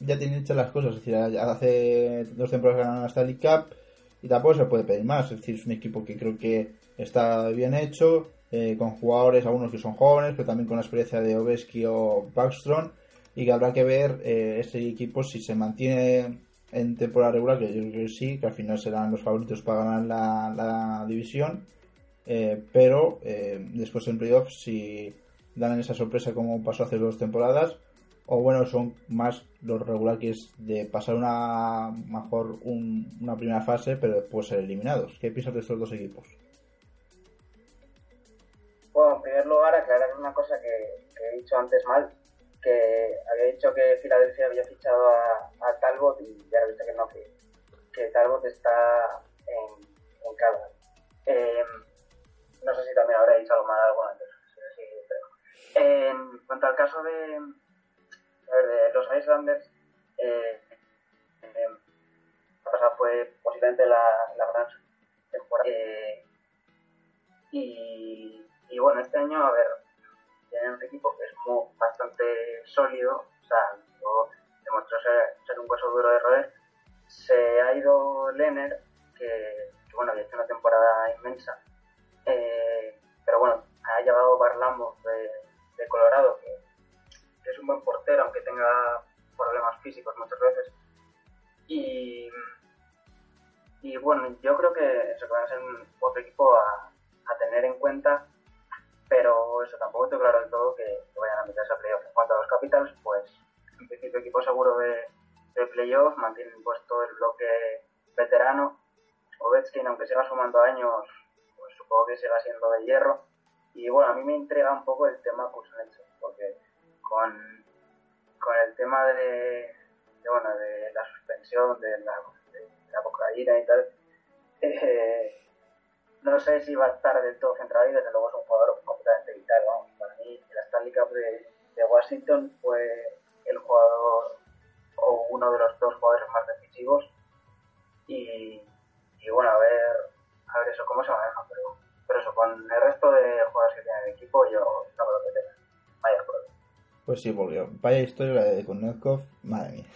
ya tienen hechas las cosas, es decir, hace dos temporadas ganaron la Stanley Cup y tampoco se puede pedir más, es decir, es un equipo que creo que está bien hecho, eh, con jugadores, algunos que son jóvenes, pero también con la experiencia de Oveski o Backstrom, y que habrá que ver eh, ese equipo si se mantiene en temporada regular, que yo creo que sí, que al final serán los favoritos para ganar la, división, eh, pero después en playoffs si dan esa sorpresa como pasó hace dos temporadas, o bueno, son más los regular que es de pasar una mejor una primera fase, pero después ser eliminados. ¿Qué piensas de estos dos equipos? Bueno, en primer lugar, aclarar una cosa que, he dicho antes mal, que había dicho que Filadelfia había fichado a, Talbot y ya he visto que no, que, Talbot está en, en Calgary. Em, no sé si también habré dicho algo mal antes. Pero. En cuanto al caso de, de los Islanders, eh, eh, la pasada fue posiblemente la, la gran temporada. Eh, y y bueno, este año, a ver, tienen un equipo que es como bastante sólido, o sea, demostró ser, un hueso duro de roer. Se ha ido Lenner, que, bueno, había hecho una temporada inmensa, eh, pero bueno, ha llevado Barlamo de, Colorado, que, es un buen portero, aunque tenga problemas físicos muchas veces. Y, bueno, yo creo que se puede ser otro equipo a, a tener en cuenta pero eso tampoco tengo claro del todo que, vayan a meterse a playoff. En cuanto a los Capitals, pues en principio equipo seguro de, de playoff, mantienen puesto el bloque veterano. Ovechkin, aunque siga sumando años, pues supongo que siga siendo de hierro. Y bueno, a mí me intriga un poco el tema Kuznetsov, porque con, con el tema de, bueno, de la suspensión, de la, de la cocaína y tal, eh, no sé si va a estar del todo centrado y desde luego es un jugador completamente vital. Vamos. Para mí, el Stanley Cup de, Washington fue el jugador o uno de los dos jugadores más decisivos. Y, bueno, a ver, a ver eso cómo se maneja. Pero, pero eso, con el resto de jugadores que tiene el equipo, yo no creo que tenga mayor problema. Pues sí, volvió. Vaya historia la de Konetkov, madre mía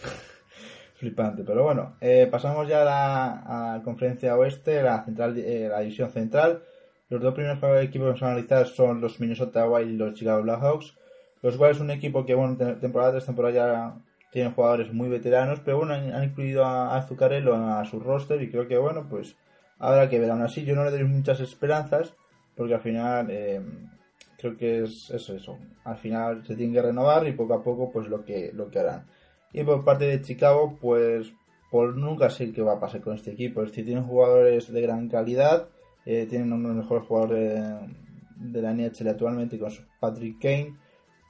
flipante. Pero bueno, eh, pasamos ya a la, conferencia oeste, la, central, eh, la división central. Los dos primeros equipos que vamos a analizar son los Minnesota Wild y los Chicago Blackhawks. Los cuales es un equipo que, bueno, temporada tras temporada ya tienen jugadores muy veteranos, pero bueno, han, incluido a, Azucarello a su roster y creo que, bueno, pues habrá que ver. Aún así, yo no le doy muchas esperanzas, porque al final eh, creo que es eso, eso. Al final se tienen que renovar y poco a poco, pues lo que, lo que harán. Y por parte de Chicago, pues por nunca sé qué va a pasar con este equipo. Decir, tienen jugadores de gran calidad, eh, tienen uno de los mejores jugadores de, la NHL actualmente con Patrick Kane,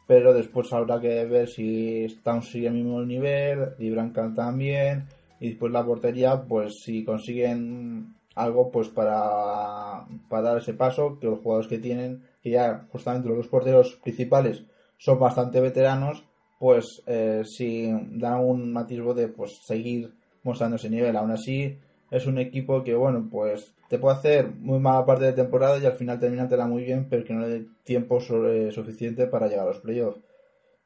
pero después habrá que ver si Stone sigue al mismo nivel, y Brancan también, y después la portería, pues si consiguen algo pues para, para dar ese paso, que los jugadores que tienen, que ya justamente los dos porteros principales son bastante veteranos, pues eh, da un matismo de pues seguir mostrando ese nivel. Aún así, es un equipo que, bueno, pues te puede hacer muy mala parte de temporada y al final terminártela muy bien, pero que no le dé tiempo suficiente para llegar a los playoffs.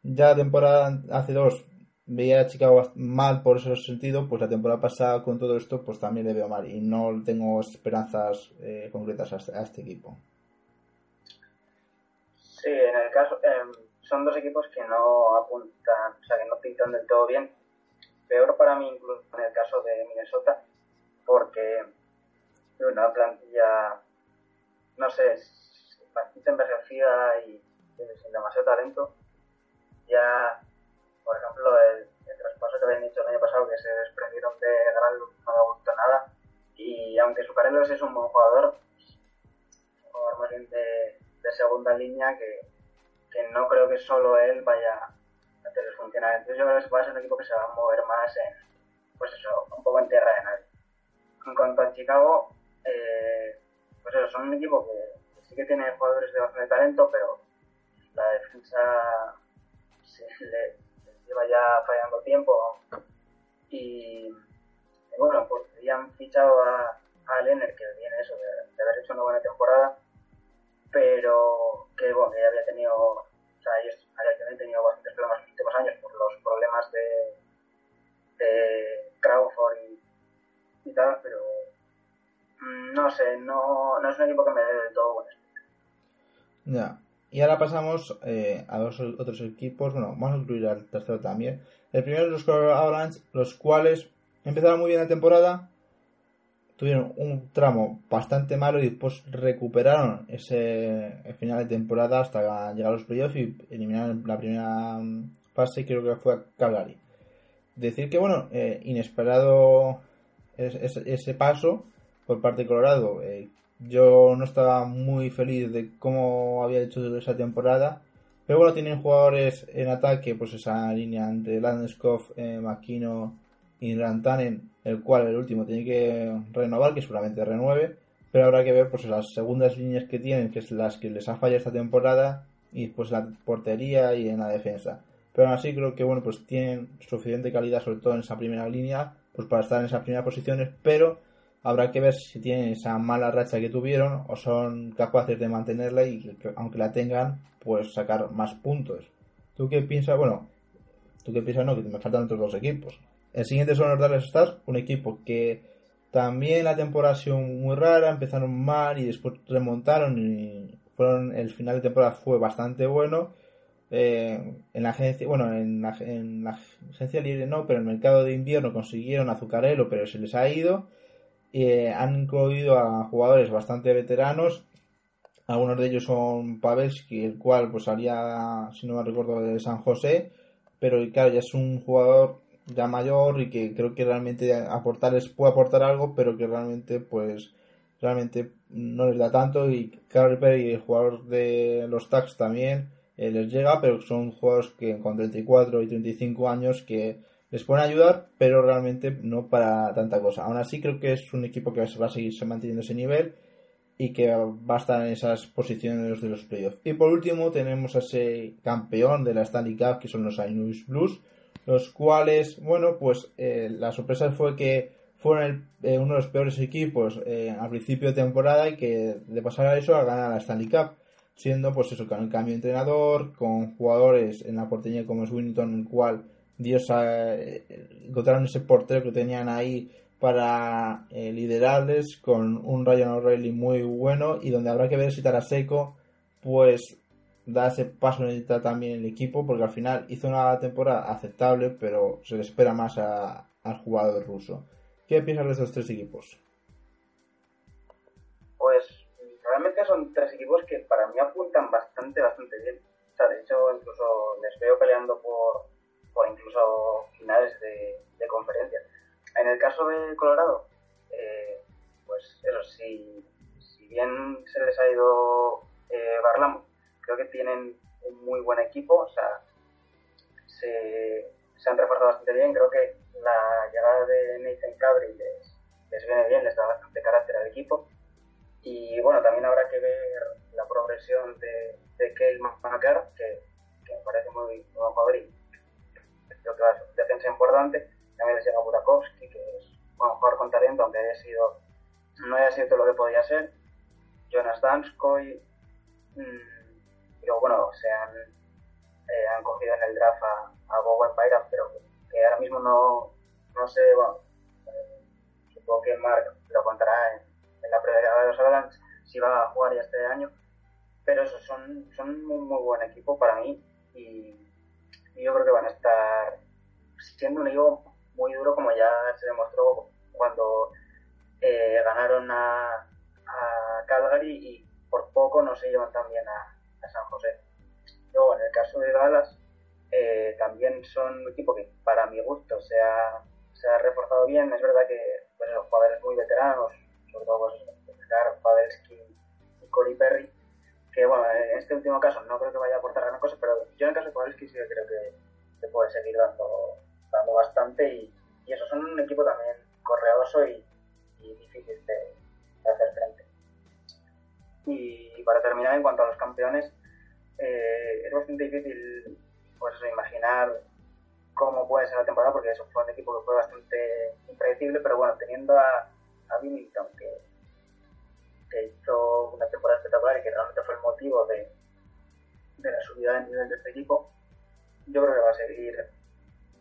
Ya temporada hace dos veía a Chicago mal por ese sentido, pues la temporada pasada con todo esto, pues también le veo mal y no tengo esperanzas eh, concretas a, este equipo. Sí, en el caso, son dos equipos que no apuntan, o sea, que no pintan del todo bien. Peor para mí incluso en el caso de Minnesota, porque una plantilla, no sé, bastante envejecida y sin demasiado talento. ya, por ejemplo, el, traspaso que habían dicho el año pasado, que se desprendieron de Gran no me gustó nada. Y aunque Sucarelos es un buen jugador, un jugador más bien de segunda línea, que, que no creo que solo él vaya a hacerles funcionar. Entonces yo creo que va a ser un equipo que se va a mover más en, pues eso, un poco en tierra de nadie. En cuanto a Chicago, eh, pues eso, son un equipo que sí que tiene jugadores de bastante talento, pero la defensa sí, le, lleva ya fallando tiempo. Y, bueno, pues han fichado a, a Lenner, que viene eso, de, haber hecho una buena temporada, pero que bueno, ya había tenido, o sea, ellos habían tenido bastantes problemas en los últimos años por los problemas de, de Crawford y, y tal, pero mm, no sé, no, no es un equipo que me dé del todo buen Ya. Y ahora pasamos eh, a dos otros equipos. Bueno, vamos a incluir al tercero también. El primero es los Colorado Avalanche, los cuales empezaron muy bien la temporada. Tuvieron un tramo bastante malo y después recuperaron ese final de temporada hasta llegar a los playoffs y eliminaron la primera fase, creo que fue a Calgary. Decir que, bueno, eh, inesperado ese paso por parte de Colorado. Eh, yo no estaba muy feliz de cómo había hecho esa temporada. Pero bueno, tienen jugadores en ataque, pues esa línea entre Landeskov, eh, Makino y Rantanen, el cual el último tiene que renovar, que seguramente renueve. Pero habrá que ver pues las segundas líneas que tienen, que es las que les ha fallado esta temporada, y pues la portería y en la defensa. Pero aún así creo que bueno, pues tienen suficiente calidad, sobre todo en esa primera línea, pues para estar en esas primeras posiciones, pero habrá que ver si tienen esa mala racha que tuvieron o son capaces de mantenerla y que, aunque la tengan, pues sacar más puntos. ¿Tú qué piensas? Bueno, ¿tú qué piensas? No, que me faltan otros dos equipos. El siguiente son los Dallas Stars, un equipo que también la temporada ha sido muy rara, empezaron mal y después remontaron y fueron el final de temporada fue bastante bueno. Eh, en la agencia, bueno, en la, en la agencia libre no, pero en el mercado de invierno consiguieron azucarelo, pero se les ha ido eh, han incluido a jugadores bastante veteranos. Algunos de ellos son Pavelski, el cual pues salía, si no me recuerdo, de San José. Pero claro, ya es un jugador ya mayor y que creo que realmente aportarles puede aportar algo, pero que realmente pues realmente no les da tanto. Y Carl Perry, el jugador de los Tax también, eh, les llega, pero son jugadores que con 34 y 35 años que les pueden ayudar, pero realmente no para tanta cosa. Aún así, creo que es un equipo que va a seguir manteniendo ese nivel y que va a estar en esas posiciones de los playoffs. Y por último, tenemos a ese campeón de la Stanley Cup, que son los Louis Blues, los cuales, bueno, pues eh, la sorpresa fue que fueron eh, uno de los peores equipos eh, al principio de temporada y que de pasar a eso a ganar la Stanley Cup. Siendo pues eso, con el cambio de entrenador, con jugadores en la porteña como es Winnington, el cual Dios eh, encontraron ese portero que tenían ahí para eh, liderarles con un Ryan O'Reilly muy bueno y donde habrá que ver si Taraseco pues da ese paso necesita también el equipo porque al final hizo una temporada aceptable pero se le espera más al jugador ruso. ¿Qué piensas de estos tres equipos? Pues realmente son tres equipos que para mí apuntan bastante, bastante bien. O sea, de hecho incluso les veo peleando por por incluso finales de, conferencia. En el caso de Colorado, eh, pues eso, si, si bien se les ha ido eh, Barlam, creo que tienen un muy buen equipo, o sea, se, han reforzado bastante bien, creo que la llegada de Nathan Cabri les, viene bien, les da bastante carácter al equipo. Y bueno, también habrá que ver la progresión de, de Kale que, me parece muy, buen jugador creo que va a ser defensa importante. También les llega Burakovsky, que es un jugador con talento, aunque haya sido, no haya sido lo que podía ser. Jonas Danskoy. Mmm, pero bueno, se han, eh, han cogido en el draft a, a Bowen pero que ahora mismo no, no sé, bueno, eh, supongo que Mark lo contará en, la prueba de los Avalanche si va a jugar ya este año. Pero eso, son, son un muy buen equipo para mí y yo creo que van a estar siendo un equipo muy duro como ya se demostró cuando eh, ganaron a, a, Calgary y por poco no se llevan tan bien San José. Luego, en el caso de Dallas, eh, también son un equipo que para mi gusto se ha, se ha reforzado bien. Es verdad que pues, los jugadores muy veteranos, sobre todo pues, Pavelski y Cory Perry, que bueno, en este último caso no creo que vaya a aportar gran cosa, pero yo en el caso de Pavelski sí que creo que, que puede seguir dando, dando bastante y, eso son un equipo también correoso y, y difícil de, de, hacer frente. Y para terminar, en cuanto a los campeones, eh, es bastante difícil pues imaginar cómo puede ser la temporada, porque eso fue un equipo que fue bastante impredecible, pero bueno, teniendo a, a Billington, que, que hizo una temporada espectacular y que realmente fue el motivo de, de la subida de nivel de este equipo, yo creo que va a seguir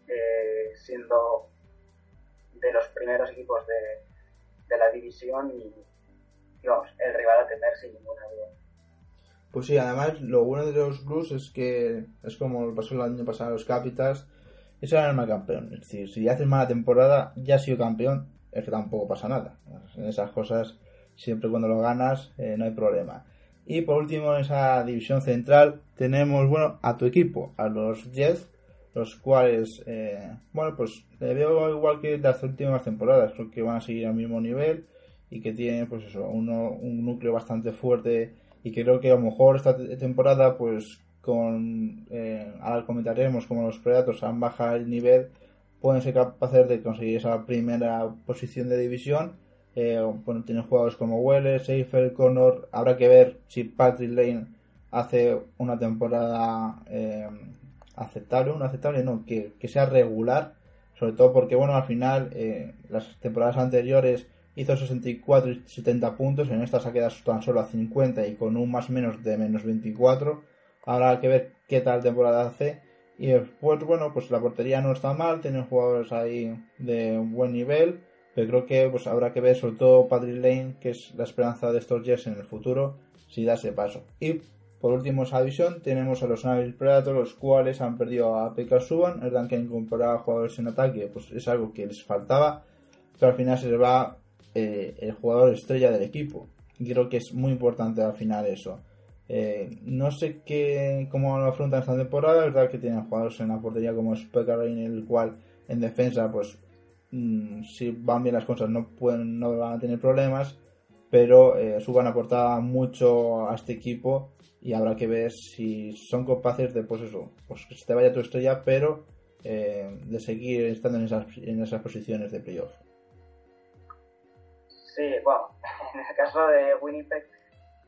eh, siendo de los primeros equipos de, de la división y, el rival a tener sin ninguna duda. Pues sí, además lo bueno de los Blues es que es como pasó el año pasado a los Capitals, es el mal campeón. Es decir, si haces mala temporada, ya has sido campeón, es que tampoco pasa nada. En esas cosas, siempre cuando lo ganas, eh, no hay problema. Y por último, en esa división central, tenemos, bueno, a tu equipo, a los Jets, los cuales, eh, bueno, pues le veo igual que las últimas temporadas, creo que van a seguir al mismo nivel y que tienen, pues eso, uno, un núcleo bastante fuerte. Y creo que a lo mejor esta temporada pues con eh, ahora comentaremos como los Predators han bajado el nivel pueden ser capaces de conseguir esa primera posición de división. Eh, bueno, tienen jugadores como Weller, Seifer, Connor. Habrá que ver si Patrick Lane hace una temporada eh, aceptable una aceptable no, que, que, sea regular. Sobre todo porque bueno al final eh, las temporadas anteriores hizo 64 y 70 puntos, en esta se ha quedado tan solo a 50 y con un más menos de menos 24. Habrá que ver qué tal temporada hace. Y después, bueno, pues la portería no está mal, tienen jugadores ahí de buen nivel, pero creo que pues habrá que ver sobre todo Patrick Lane, que es la esperanza de estos Jets en el futuro, si da ese paso. Y por último, esa división tenemos a los Navy Predators, los cuales han perdido a Pekka Subban, es verdad que incorporar jugadores en ataque, pues es algo que les faltaba, pero al final se les va eh, el jugador estrella del equipo. Y creo que es muy importante al final eso. Eh, no sé qué, cómo lo afrontan esta temporada, es verdad que tienen jugadores en la portería como en el cual en defensa, pues mmm, si van bien las cosas no pueden, no van a tener problemas, pero eh, suban aportar mucho a este equipo y habrá que ver si son capaces de, pues eso, pues que se te vaya tu estrella, pero de seguir estando en esas posiciones de playoff. Sí, bueno, en el caso de Winnipeg,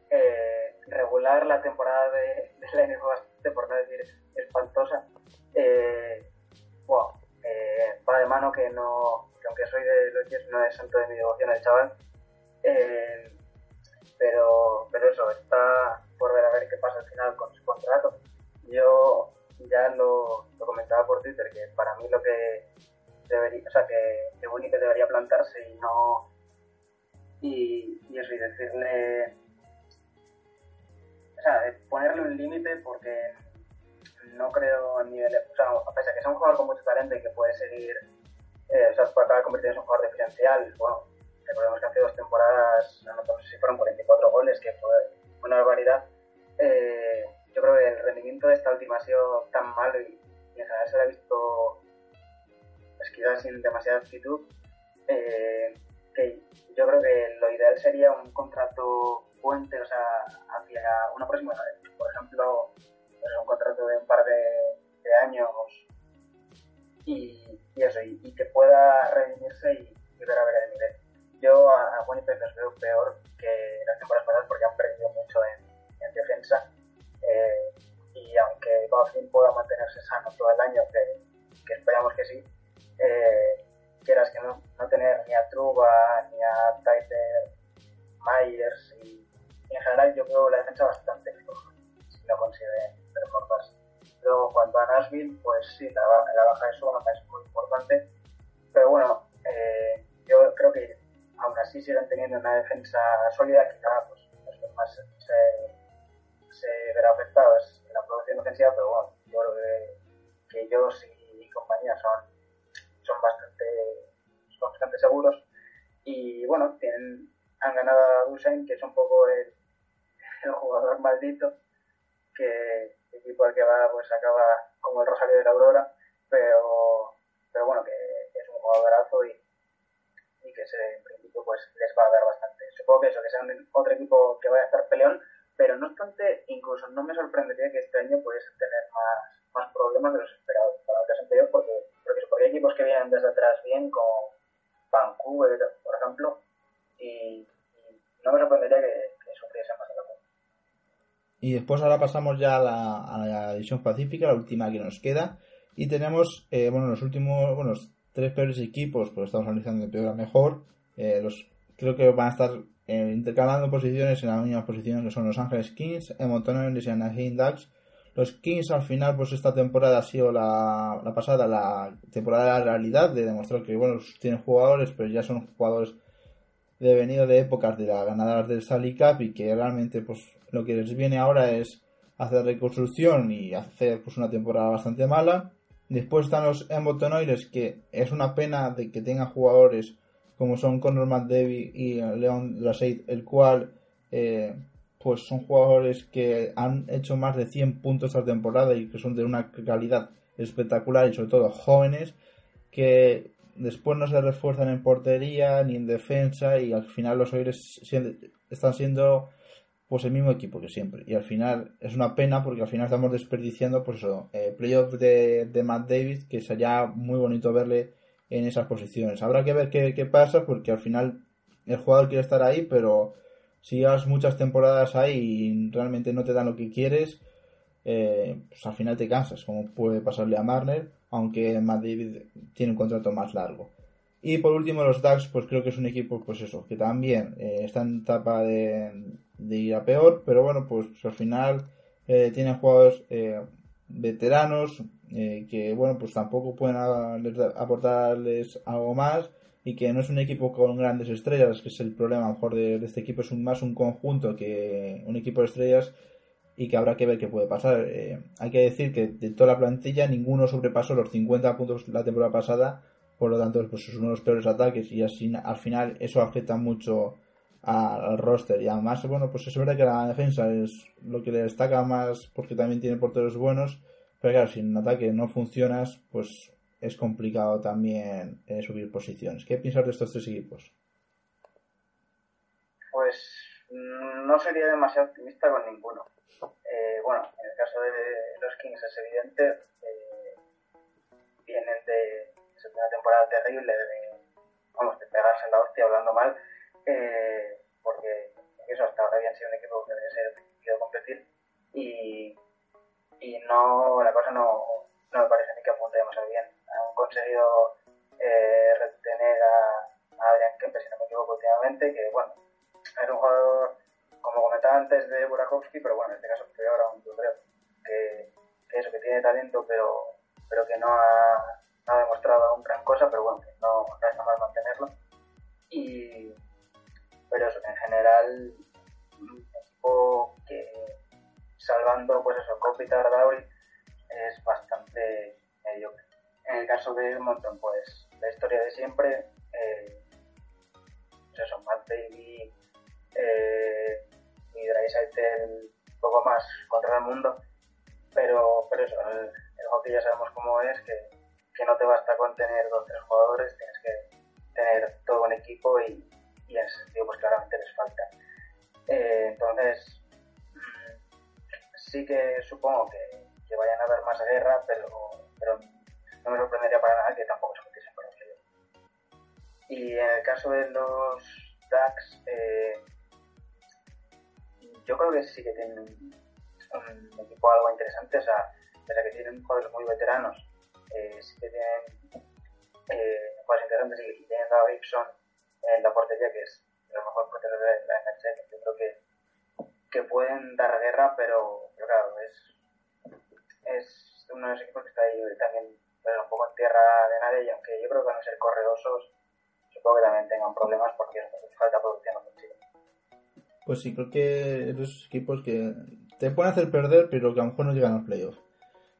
eh, regular la temporada de, de la NFL bastante, por no decir espantosa. Eh, bueno, eh, va de mano que no, que aunque soy de los Jets, no es santo de mi devoción el chaval. Eh, pero, pero eso, está por ver a ver qué pasa al final con su contrato. Yo ya lo, lo comentaba por Twitter, que para mí lo que debería, o sea, que, que Winnipeg debería plantarse y no y, y eso, y decirle, o sea, ponerle un límite porque no creo a nivel, o sea, a pesar de que sea un jugador con mucho talento y que puede seguir, eh, o sea, puede acabar convirtiéndose en un jugador diferencial, bueno, recordemos que hace dos temporadas, no, sé si fueron 44 goles, que fue una barbaridad, eh, yo creo que el rendimiento de esta última ha sido tan malo y, en general se le ha visto esquivar sin demasiada actitud, eh, que yo creo que lo ideal sería un contrato puente, o sea, hacia una próxima, por ejemplo, pues un contrato de un par de, años y, eso, y, que pueda redimirse y, ver a ver el nivel. Yo a, a Winnipeg los veo peor que las temporadas pasadas porque han perdido mucho en, en defensa eh, y aunque Goffin pueda mantenerse sano todo el año, que, que esperamos que sí, eh, quieras que no, no tener ni a Truba ni a Tyler Myers y, y, en general yo veo la defensa bastante floja si no consigue reforzarse. Luego cuando a Nashville, pues sí, la, la baja de su baja es muy importante, pero bueno, eh, yo creo que aún así siguen teniendo una defensa sólida, quizá pues, los que más se, se verá afectado es la producción ofensiva, pero bueno, yo creo que, que ellos y compañía son son bastante, son bastante seguros. Y bueno, tienen, han ganado a Dusein, que es un poco el, el jugador maldito, que el equipo al que va pues acaba como el Rosario de la Aurora, pero, pero bueno, que, es un jugadorazo y, y que se, en principio pues les va a dar bastante. Supongo que eso, que sea un, otro equipo que vaya a estar peleón, pero no obstante, incluso no me sorprendería que este año pudiese tener más, más problemas de los esperados para el desempeño, porque, equipos que vienen desde atrás bien, como Vancouver, por ejemplo, y, no me sorprendería que, sufriesen más en la y después ahora pasamos ya a la, a la, división pacífica, la última que nos queda. Y tenemos, eh, bueno, los últimos, bueno, tres peores equipos, pues estamos analizando de peor a mejor. Eh, los creo que van a estar eh, intercalando posiciones en la misma posición que son los Ángeles Kings, Edmonton Oilers y Anaheim Ducks. Los Kings al final, pues esta temporada ha sido la, la pasada, la temporada de la realidad, de demostrar que, bueno, tienen jugadores, pero ya son jugadores de venido de épocas de las ganadoras del Sally Cup y que realmente, pues, lo que les viene ahora es hacer reconstrucción y hacer, pues, una temporada bastante mala. Después están los Edmonton Oilers, que es una pena de que tengan jugadores como son Conor McDavid y Leon Draisaitl, el cual eh, pues son jugadores que han hecho más de 100 puntos esta temporada y que son de una calidad espectacular y sobre todo jóvenes que después no se refuerzan en portería ni en defensa y al final los Oilers están siendo pues el mismo equipo que siempre y al final es una pena porque al final estamos desperdiciando pues eso eh, playoff de, de Matt David que sería muy bonito verle en esas posiciones. Habrá que ver qué, pasa porque al final el jugador quiere estar ahí, pero si llevas muchas temporadas ahí y realmente no te dan lo que quieres, eh, pues al final te cansas, como puede pasarle a Marner, aunque Madrid tiene un contrato más largo. Y por último los Ducks, pues creo que es un equipo, pues eso, que también eh, está en etapa de, ir a peor, pero bueno, pues, al final eh, tienen jugadores veteranos, eh, que bueno, pues tampoco pueden aportarles algo más y que no es un equipo con grandes estrellas, que es el problema a lo mejor de, este equipo, es un, más un conjunto que un equipo de estrellas y que habrá que ver qué puede pasar. Eh, hay que decir que de toda la plantilla ninguno sobrepasó los 50 puntos la temporada pasada, por lo tanto pues es uno de los peores ataques y así al final eso afecta mucho al roster y además bueno pues es verdad que la defensa es lo que le destaca más porque también tiene porteros buenos pero claro, si en ataque no funcionas, pues es complicado también eh, subir posiciones. ¿Qué piensas de estos tres equipos? Pues mm, no sería demasiado optimista con ninguno. Eh, bueno, en el caso de los Kings es evidente, eh, vienen de, una temporada terrible, de, vamos, de pegarse en la hostia hablando mal, porque eso hasta ahora habían sido un equipo que debe ser de competir y y no la cosa no, no me parece ni que apunte demasiado bien. Han conseguido eh, retener a, Adrián Kempe, si no me equivoco, últimamente, que bueno, es un jugador, como comentaba antes, de Burakovsky, pero bueno, en este caso peor aún, yo creo, que, que eso, que tiene talento, pero, pero que no ha, no ha demostrado aún gran cosa, pero bueno, que no, no está mal mantenerlo. Y, pero eso, en general, un equipo que salvando pues eso, Kopitar Dauri es bastante mediocre. En el caso de Edmonton, pues la historia de siempre, eh, pues eso, Matt Baby eh, y Dreisaitl un poco más contra el mundo, pero, pero eso, el, el, hockey ya sabemos cómo es, que, que no te basta con tener dos o tres jugadores, tienes que tener todo un equipo y, en ese sentido pues claramente les falta. Eh, entonces, sí que supongo que, que, vayan a haber más guerra, pero no me sorprendería para nada que tampoco se metiesen por el Y en el caso de los DAX, eh, yo creo que sí que tienen un equipo algo interesante, o sea, pese a que tienen jugadores muy veteranos, eh, sí que tienen eh, jugadores interesantes y, tienen a Gibson en la portería, que es el mejor portero de la NHL. Yo creo que que pueden dar guerra, pero, claro, es, es uno de los equipos que está ahí también un poco en tierra de nadie y aunque yo creo que van a ser corredosos, supongo que también tengan problemas porque les falta producción ofensiva. Pues sí, creo que esos equipos que te pueden hacer perder, pero que a lo mejor no llegan al playoff.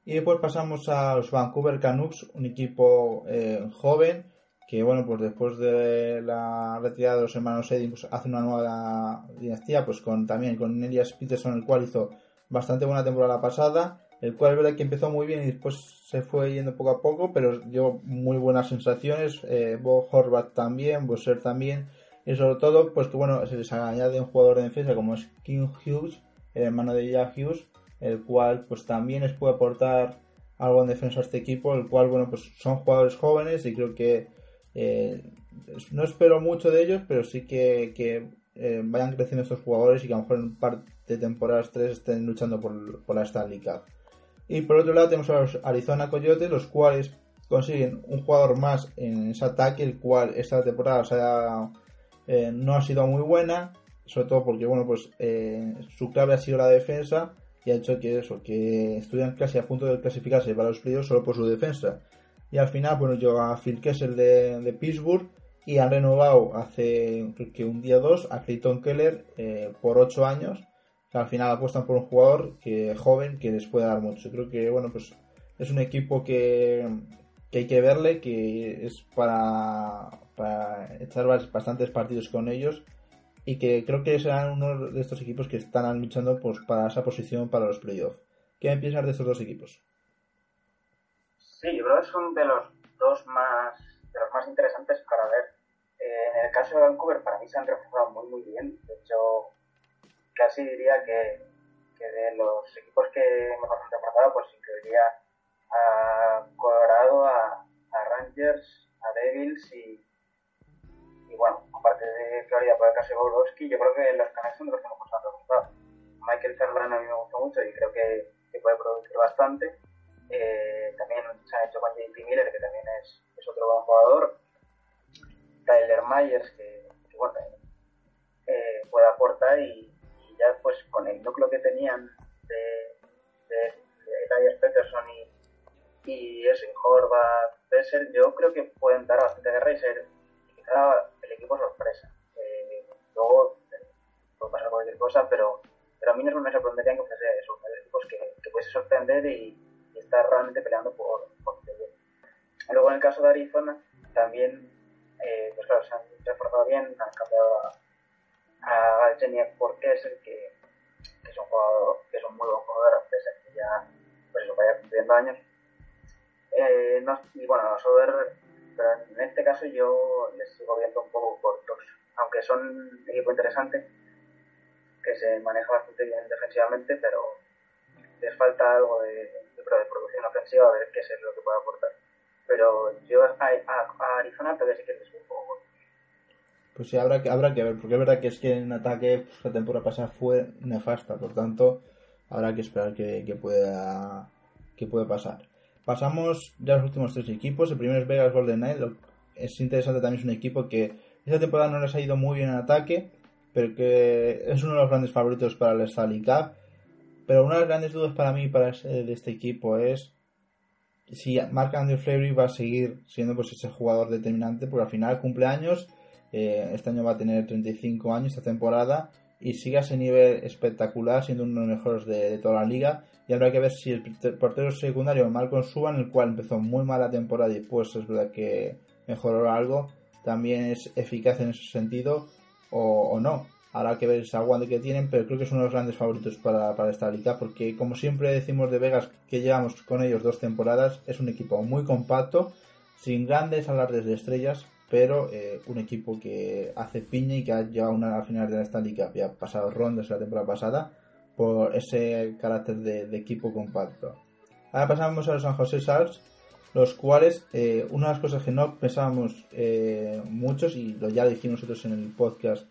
Y después pasamos a los Vancouver Canucks, un equipo eh, joven que bueno, pues después de la retirada de los hermanos Eddy, pues hace una nueva dinastía, pues con también con Elias Peterson, el cual hizo bastante buena temporada pasada, el cual es verdad que empezó muy bien y después se fue yendo poco a poco, pero dio muy buenas sensaciones. Eh, Bob Horvath también, Bosser también, y sobre todo, pues que bueno, se les añade un jugador de defensa como es King Hughes, el hermano de Jack Hughes, el cual pues también les puede aportar algo en defensa a este equipo, el cual bueno pues son jugadores jóvenes y creo que eh, no espero mucho de ellos, pero sí que, que eh, vayan creciendo estos jugadores y que a lo mejor en un par de temporadas tres estén luchando por, por la Stanley Cup. Y por otro lado tenemos a los Arizona Coyotes, los cuales consiguen un jugador más en ese ataque, el cual esta temporada eh, no ha sido muy buena, sobre todo porque bueno pues eh, su clave ha sido la defensa y ha hecho que eso, que estuvieran casi a punto de clasificarse para los playoffs solo por su defensa. Y al final, bueno, yo a Phil Kessel de, de Pittsburgh y han renovado hace creo que un día o dos a Clayton Keller eh, por 8 años al final apuestan por un jugador que joven que les puede dar mucho. Creo que bueno pues es un equipo que, hay que verle, que es para, para echar bastantes partidos con ellos y que creo que serán uno de estos equipos que están luchando pues, para esa posición para los playoffs. ¿Qué piensas de estos dos equipos? Sí, yo creo que son de los dos más, de los más interesantes para ver. Eh, en el caso de Vancouver, para mí se han reforzado muy, muy bien. De hecho, casi diría que, que de los equipos que han reforzado, pues incluiría a Colorado, a, Rangers, a Devils y, y bueno, aparte de Florida por el caso de Bobrovsky, yo creo que los Canucks son los que mejor han reforzado. Michael Ferbrand a mí me gusta mucho y creo que, que puede producir bastante. Eh, también se han hecho con JP Miller, que también es, es otro buen jugador. Tyler Myers, que, que bueno, eh, puede aportar y, ya pues con el núcleo que tenían de, de, de Peterson y, y Essen Horvath, Besser, yo creo que pueden dar bastante guerra y ser quizá el equipo sorpresa. Eh, luego eh, puede pasar cualquier cosa, pero, pero a mí no me sorprendería que fuese eso, equipos que, que pudiese sorprender y, estar realmente peleando por, por Luego en el caso de Arizona, también, eh, pues claro, se han reforzado bien, han cambiado a a es el que, que, es un jugador, que es un muy buen jugador, pese a que ya pues eso, vaya cumpliendo años. Eh, y bueno, a Sober, pero en este caso yo les sigo viendo un poco cortos, aunque son un equipo interesante, que se maneja bastante bien defensivamente, pero les falta algo de, producción ofensiva, a ver qué es lo que puede aportar. Pero yo a, a, Arizona todavía sí que les un poco pues sí, habrá que, habrá que ver, porque es verdad que es que en ataque la temporada pasada fue nefasta, por tanto, habrá que esperar que, pueda que pueda pasar. Pasamos ya a los últimos tres equipos. El primero es Vegas Golden Knight. Es interesante también, es un equipo que esta temporada no les ha ido muy bien en ataque, pero que es uno de los grandes favoritos para el Stanley Cup. Pero una de las grandes dudas para mí para de este equipo es si Mark Andrew Fleury va a seguir siendo pues ese jugador determinante, porque al final cumple años eh, este año va a tener 35 años esta temporada y sigue a ese nivel espectacular, siendo uno de los mejores de, toda la liga. Y habrá que ver si el portero secundario Malcolm Suban, el cual empezó muy mal la temporada y pues es verdad que mejoró algo, también es eficaz en ese sentido o, no. Habrá que ver ese aguante que tienen, pero creo que es uno de los grandes favoritos para, para esta liga, porque como siempre decimos de Vegas que llevamos con ellos dos temporadas, es un equipo muy compacto, sin grandes alardes de estrellas, pero eh, un equipo que hace piña y que ha llegado a una final de la Stanley Cup y ha pasado rondas la temporada pasada por ese carácter de, equipo compacto. Ahora pasamos a los San José Sharks, los cuales eh, una de las cosas que no pensábamos eh, muchos y lo ya dijimos nosotros en el podcast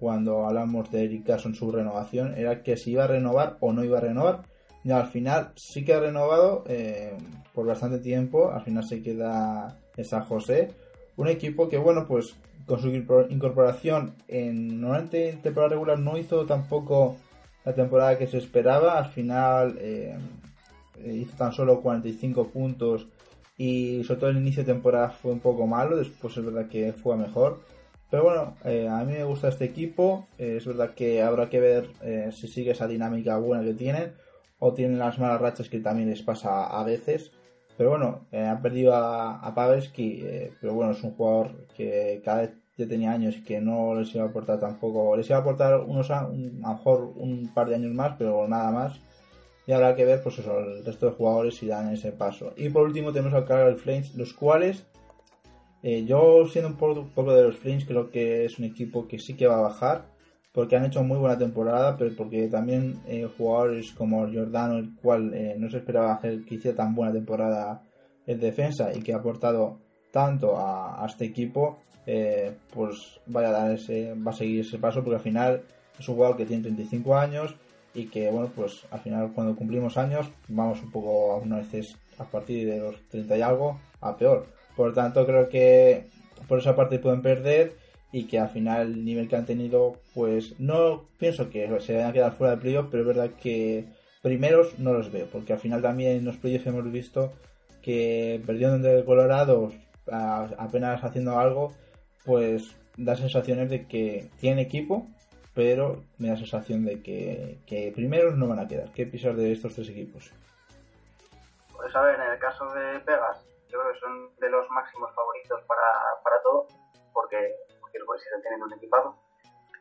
cuando hablamos de Eric Carson su renovación era que si iba a renovar o no iba a renovar. Y al final sí que ha renovado por bastante tiempo. Al final se queda en San José un equipo que, bueno, pues con su incorporación en normalmente en temporada regular no hizo tampoco la temporada que se esperaba. Al final eh, hizo tan solo 45 puntos y sobre todo el inicio de temporada fue un poco malo. Después es verdad que fue mejor. Pero bueno, eh, a mí me gusta este equipo. Eh, es verdad que habrá que ver si sigue esa dinámica buena que tienen o tienen las malas rachas que también les pasa a veces. Pero bueno, eh, han perdido a, a Pavelski, eh, pero bueno, es un jugador que cada vez ya tenía años y que no les iba a aportar tampoco, les iba a aportar unos a, lo mejor un par de años más, pero nada más. y habrá que ver pues eso, el resto de jugadores si dan ese paso. Y por último tenemos al Calgary Flames, los cuales eh, yo siendo un poco, de los Flames creo que es un equipo que sí que va a bajar porque han hecho muy buena temporada, pero porque también eh, jugadores como Giordano, el cual eh, no se esperaba que hiciera tan buena temporada en defensa y que ha aportado tanto a, este equipo, pues vaya a dar ese, va a seguir ese paso porque al final es un jugador que tiene 35 años y que bueno pues al final cuando cumplimos años vamos un poco a una veces a partir de los 30 y algo a peor. Por tanto, creo que por esa parte pueden perder y que al final el nivel que han tenido, pues no pienso que se vayan a quedar fuera de playoff, pero es verdad que primeros no los veo, porque al final también en los playoffs hemos visto que perdieron de Colorado apenas haciendo algo, pues da sensaciones de que tienen equipo, pero me da sensación de que, que primeros no van a quedar. ¿Qué pisar de estos tres equipos? Pues a ver, en el caso de Pegas, yo creo que son de los máximos favoritos para, para todo, porque, porque pues, siguen teniendo un equipado.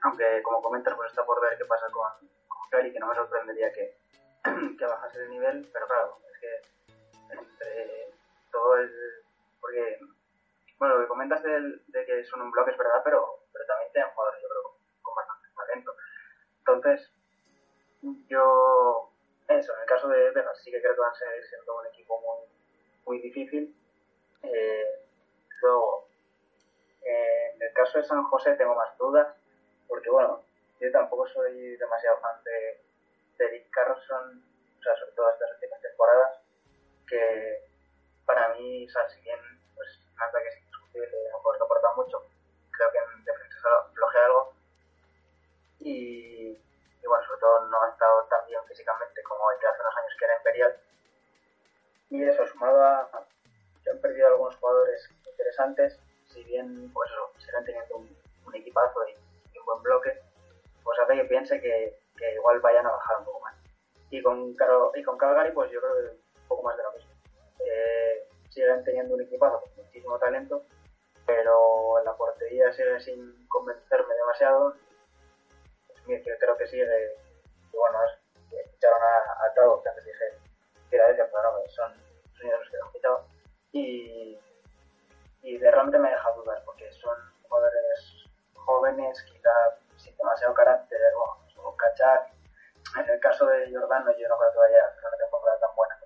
Aunque, como comentas, pues está por ver qué pasa con, con que no me sorprendería que, que bajase el nivel, pero claro, es que todo el. Porque, bueno, lo que comentas de, que son un bloque es verdad, pero, pero también tienen jugadores, yo creo, con bastante talento. Entonces, yo. Eso, en el caso de Vegas, sí que creo que van a seguir siendo un equipo muy muy difícil. Eh, luego, en el caso de San José tengo más dudas, porque bueno, yo tampoco soy demasiado fan de, de Dick Carlson, o sea, sobre todo estas últimas temporadas, que para mí, o sea, si bien pues, un que es indiscutible, no soportar mucho, creo que en defensa flojea algo. Y, bueno, sobre todo no ha estado tan bien físicamente como que hace unos años que era Imperial y eso, sumado a que han perdido algunos jugadores interesantes, si bien pues siguen teniendo un, equipazo y, un buen bloque, pues hace que piense que, igual vayan a bajar un poco más. Y con, y con Calgary, pues yo creo que un poco más de lo mismo. Eh, siguen teniendo un equipazo con muchísimo talento, pero en la portería sigue sin convencerme demasiado. Pues, yo creo que sigue, y bueno, es, echaron a, a que antes dije que era de pero no, son los que han quitado. Y, y de realmente me deja dudar, porque son jugadores jóvenes, quizá sin demasiado carácter, bueno, o cachar. En el caso de Jordano, yo no creo que vaya a hacer una temporada tan buena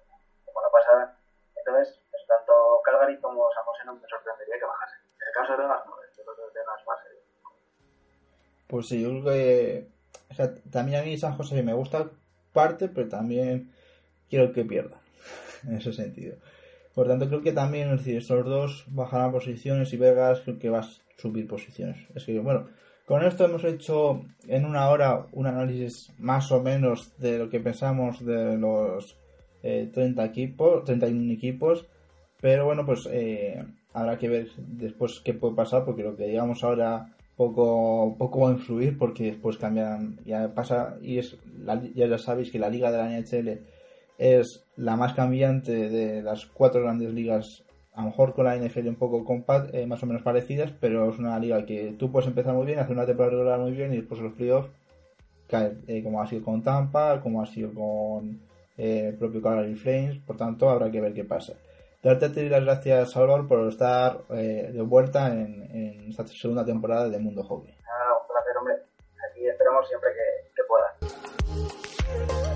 como, la pasada. Entonces, tanto Calgary como San José no me sorprendería que bajase. En el caso de Vegas, no, yo creo que Vegas va a ser. Pues sí, yo creo que. También a mí San José me gusta parte, pero también quiero que pierda en ese sentido. Por tanto, creo que también, es estos dos bajarán posiciones y Vegas creo que va a subir posiciones. Es que, bueno, con esto hemos hecho en una hora un análisis más o menos de lo que pensamos de los 30 eh, equipos, 31 equipos. Pero bueno, pues eh, habrá que ver después qué puede pasar, porque lo que digamos ahora poco, poco va a influir, porque después cambian, ya pasa, y es, ya, ya sabéis que la liga de la NHL es la más cambiante de las cuatro grandes ligas, a lo mejor con la NFL un poco compact, eh, más o menos parecidas, pero es una liga que tú puedes empezar muy bien, hacer una temporada regular muy bien y después los playoffs caer, eh, como ha sido con Tampa, como ha sido con eh, el propio Calgary Flames, por tanto habrá que ver qué pasa. Darte las gracias, Salvador, por estar de vuelta en, esta segunda temporada de Mundo Hockey. Ah, un placer, hombre. Aquí esperamos siempre que, que pueda.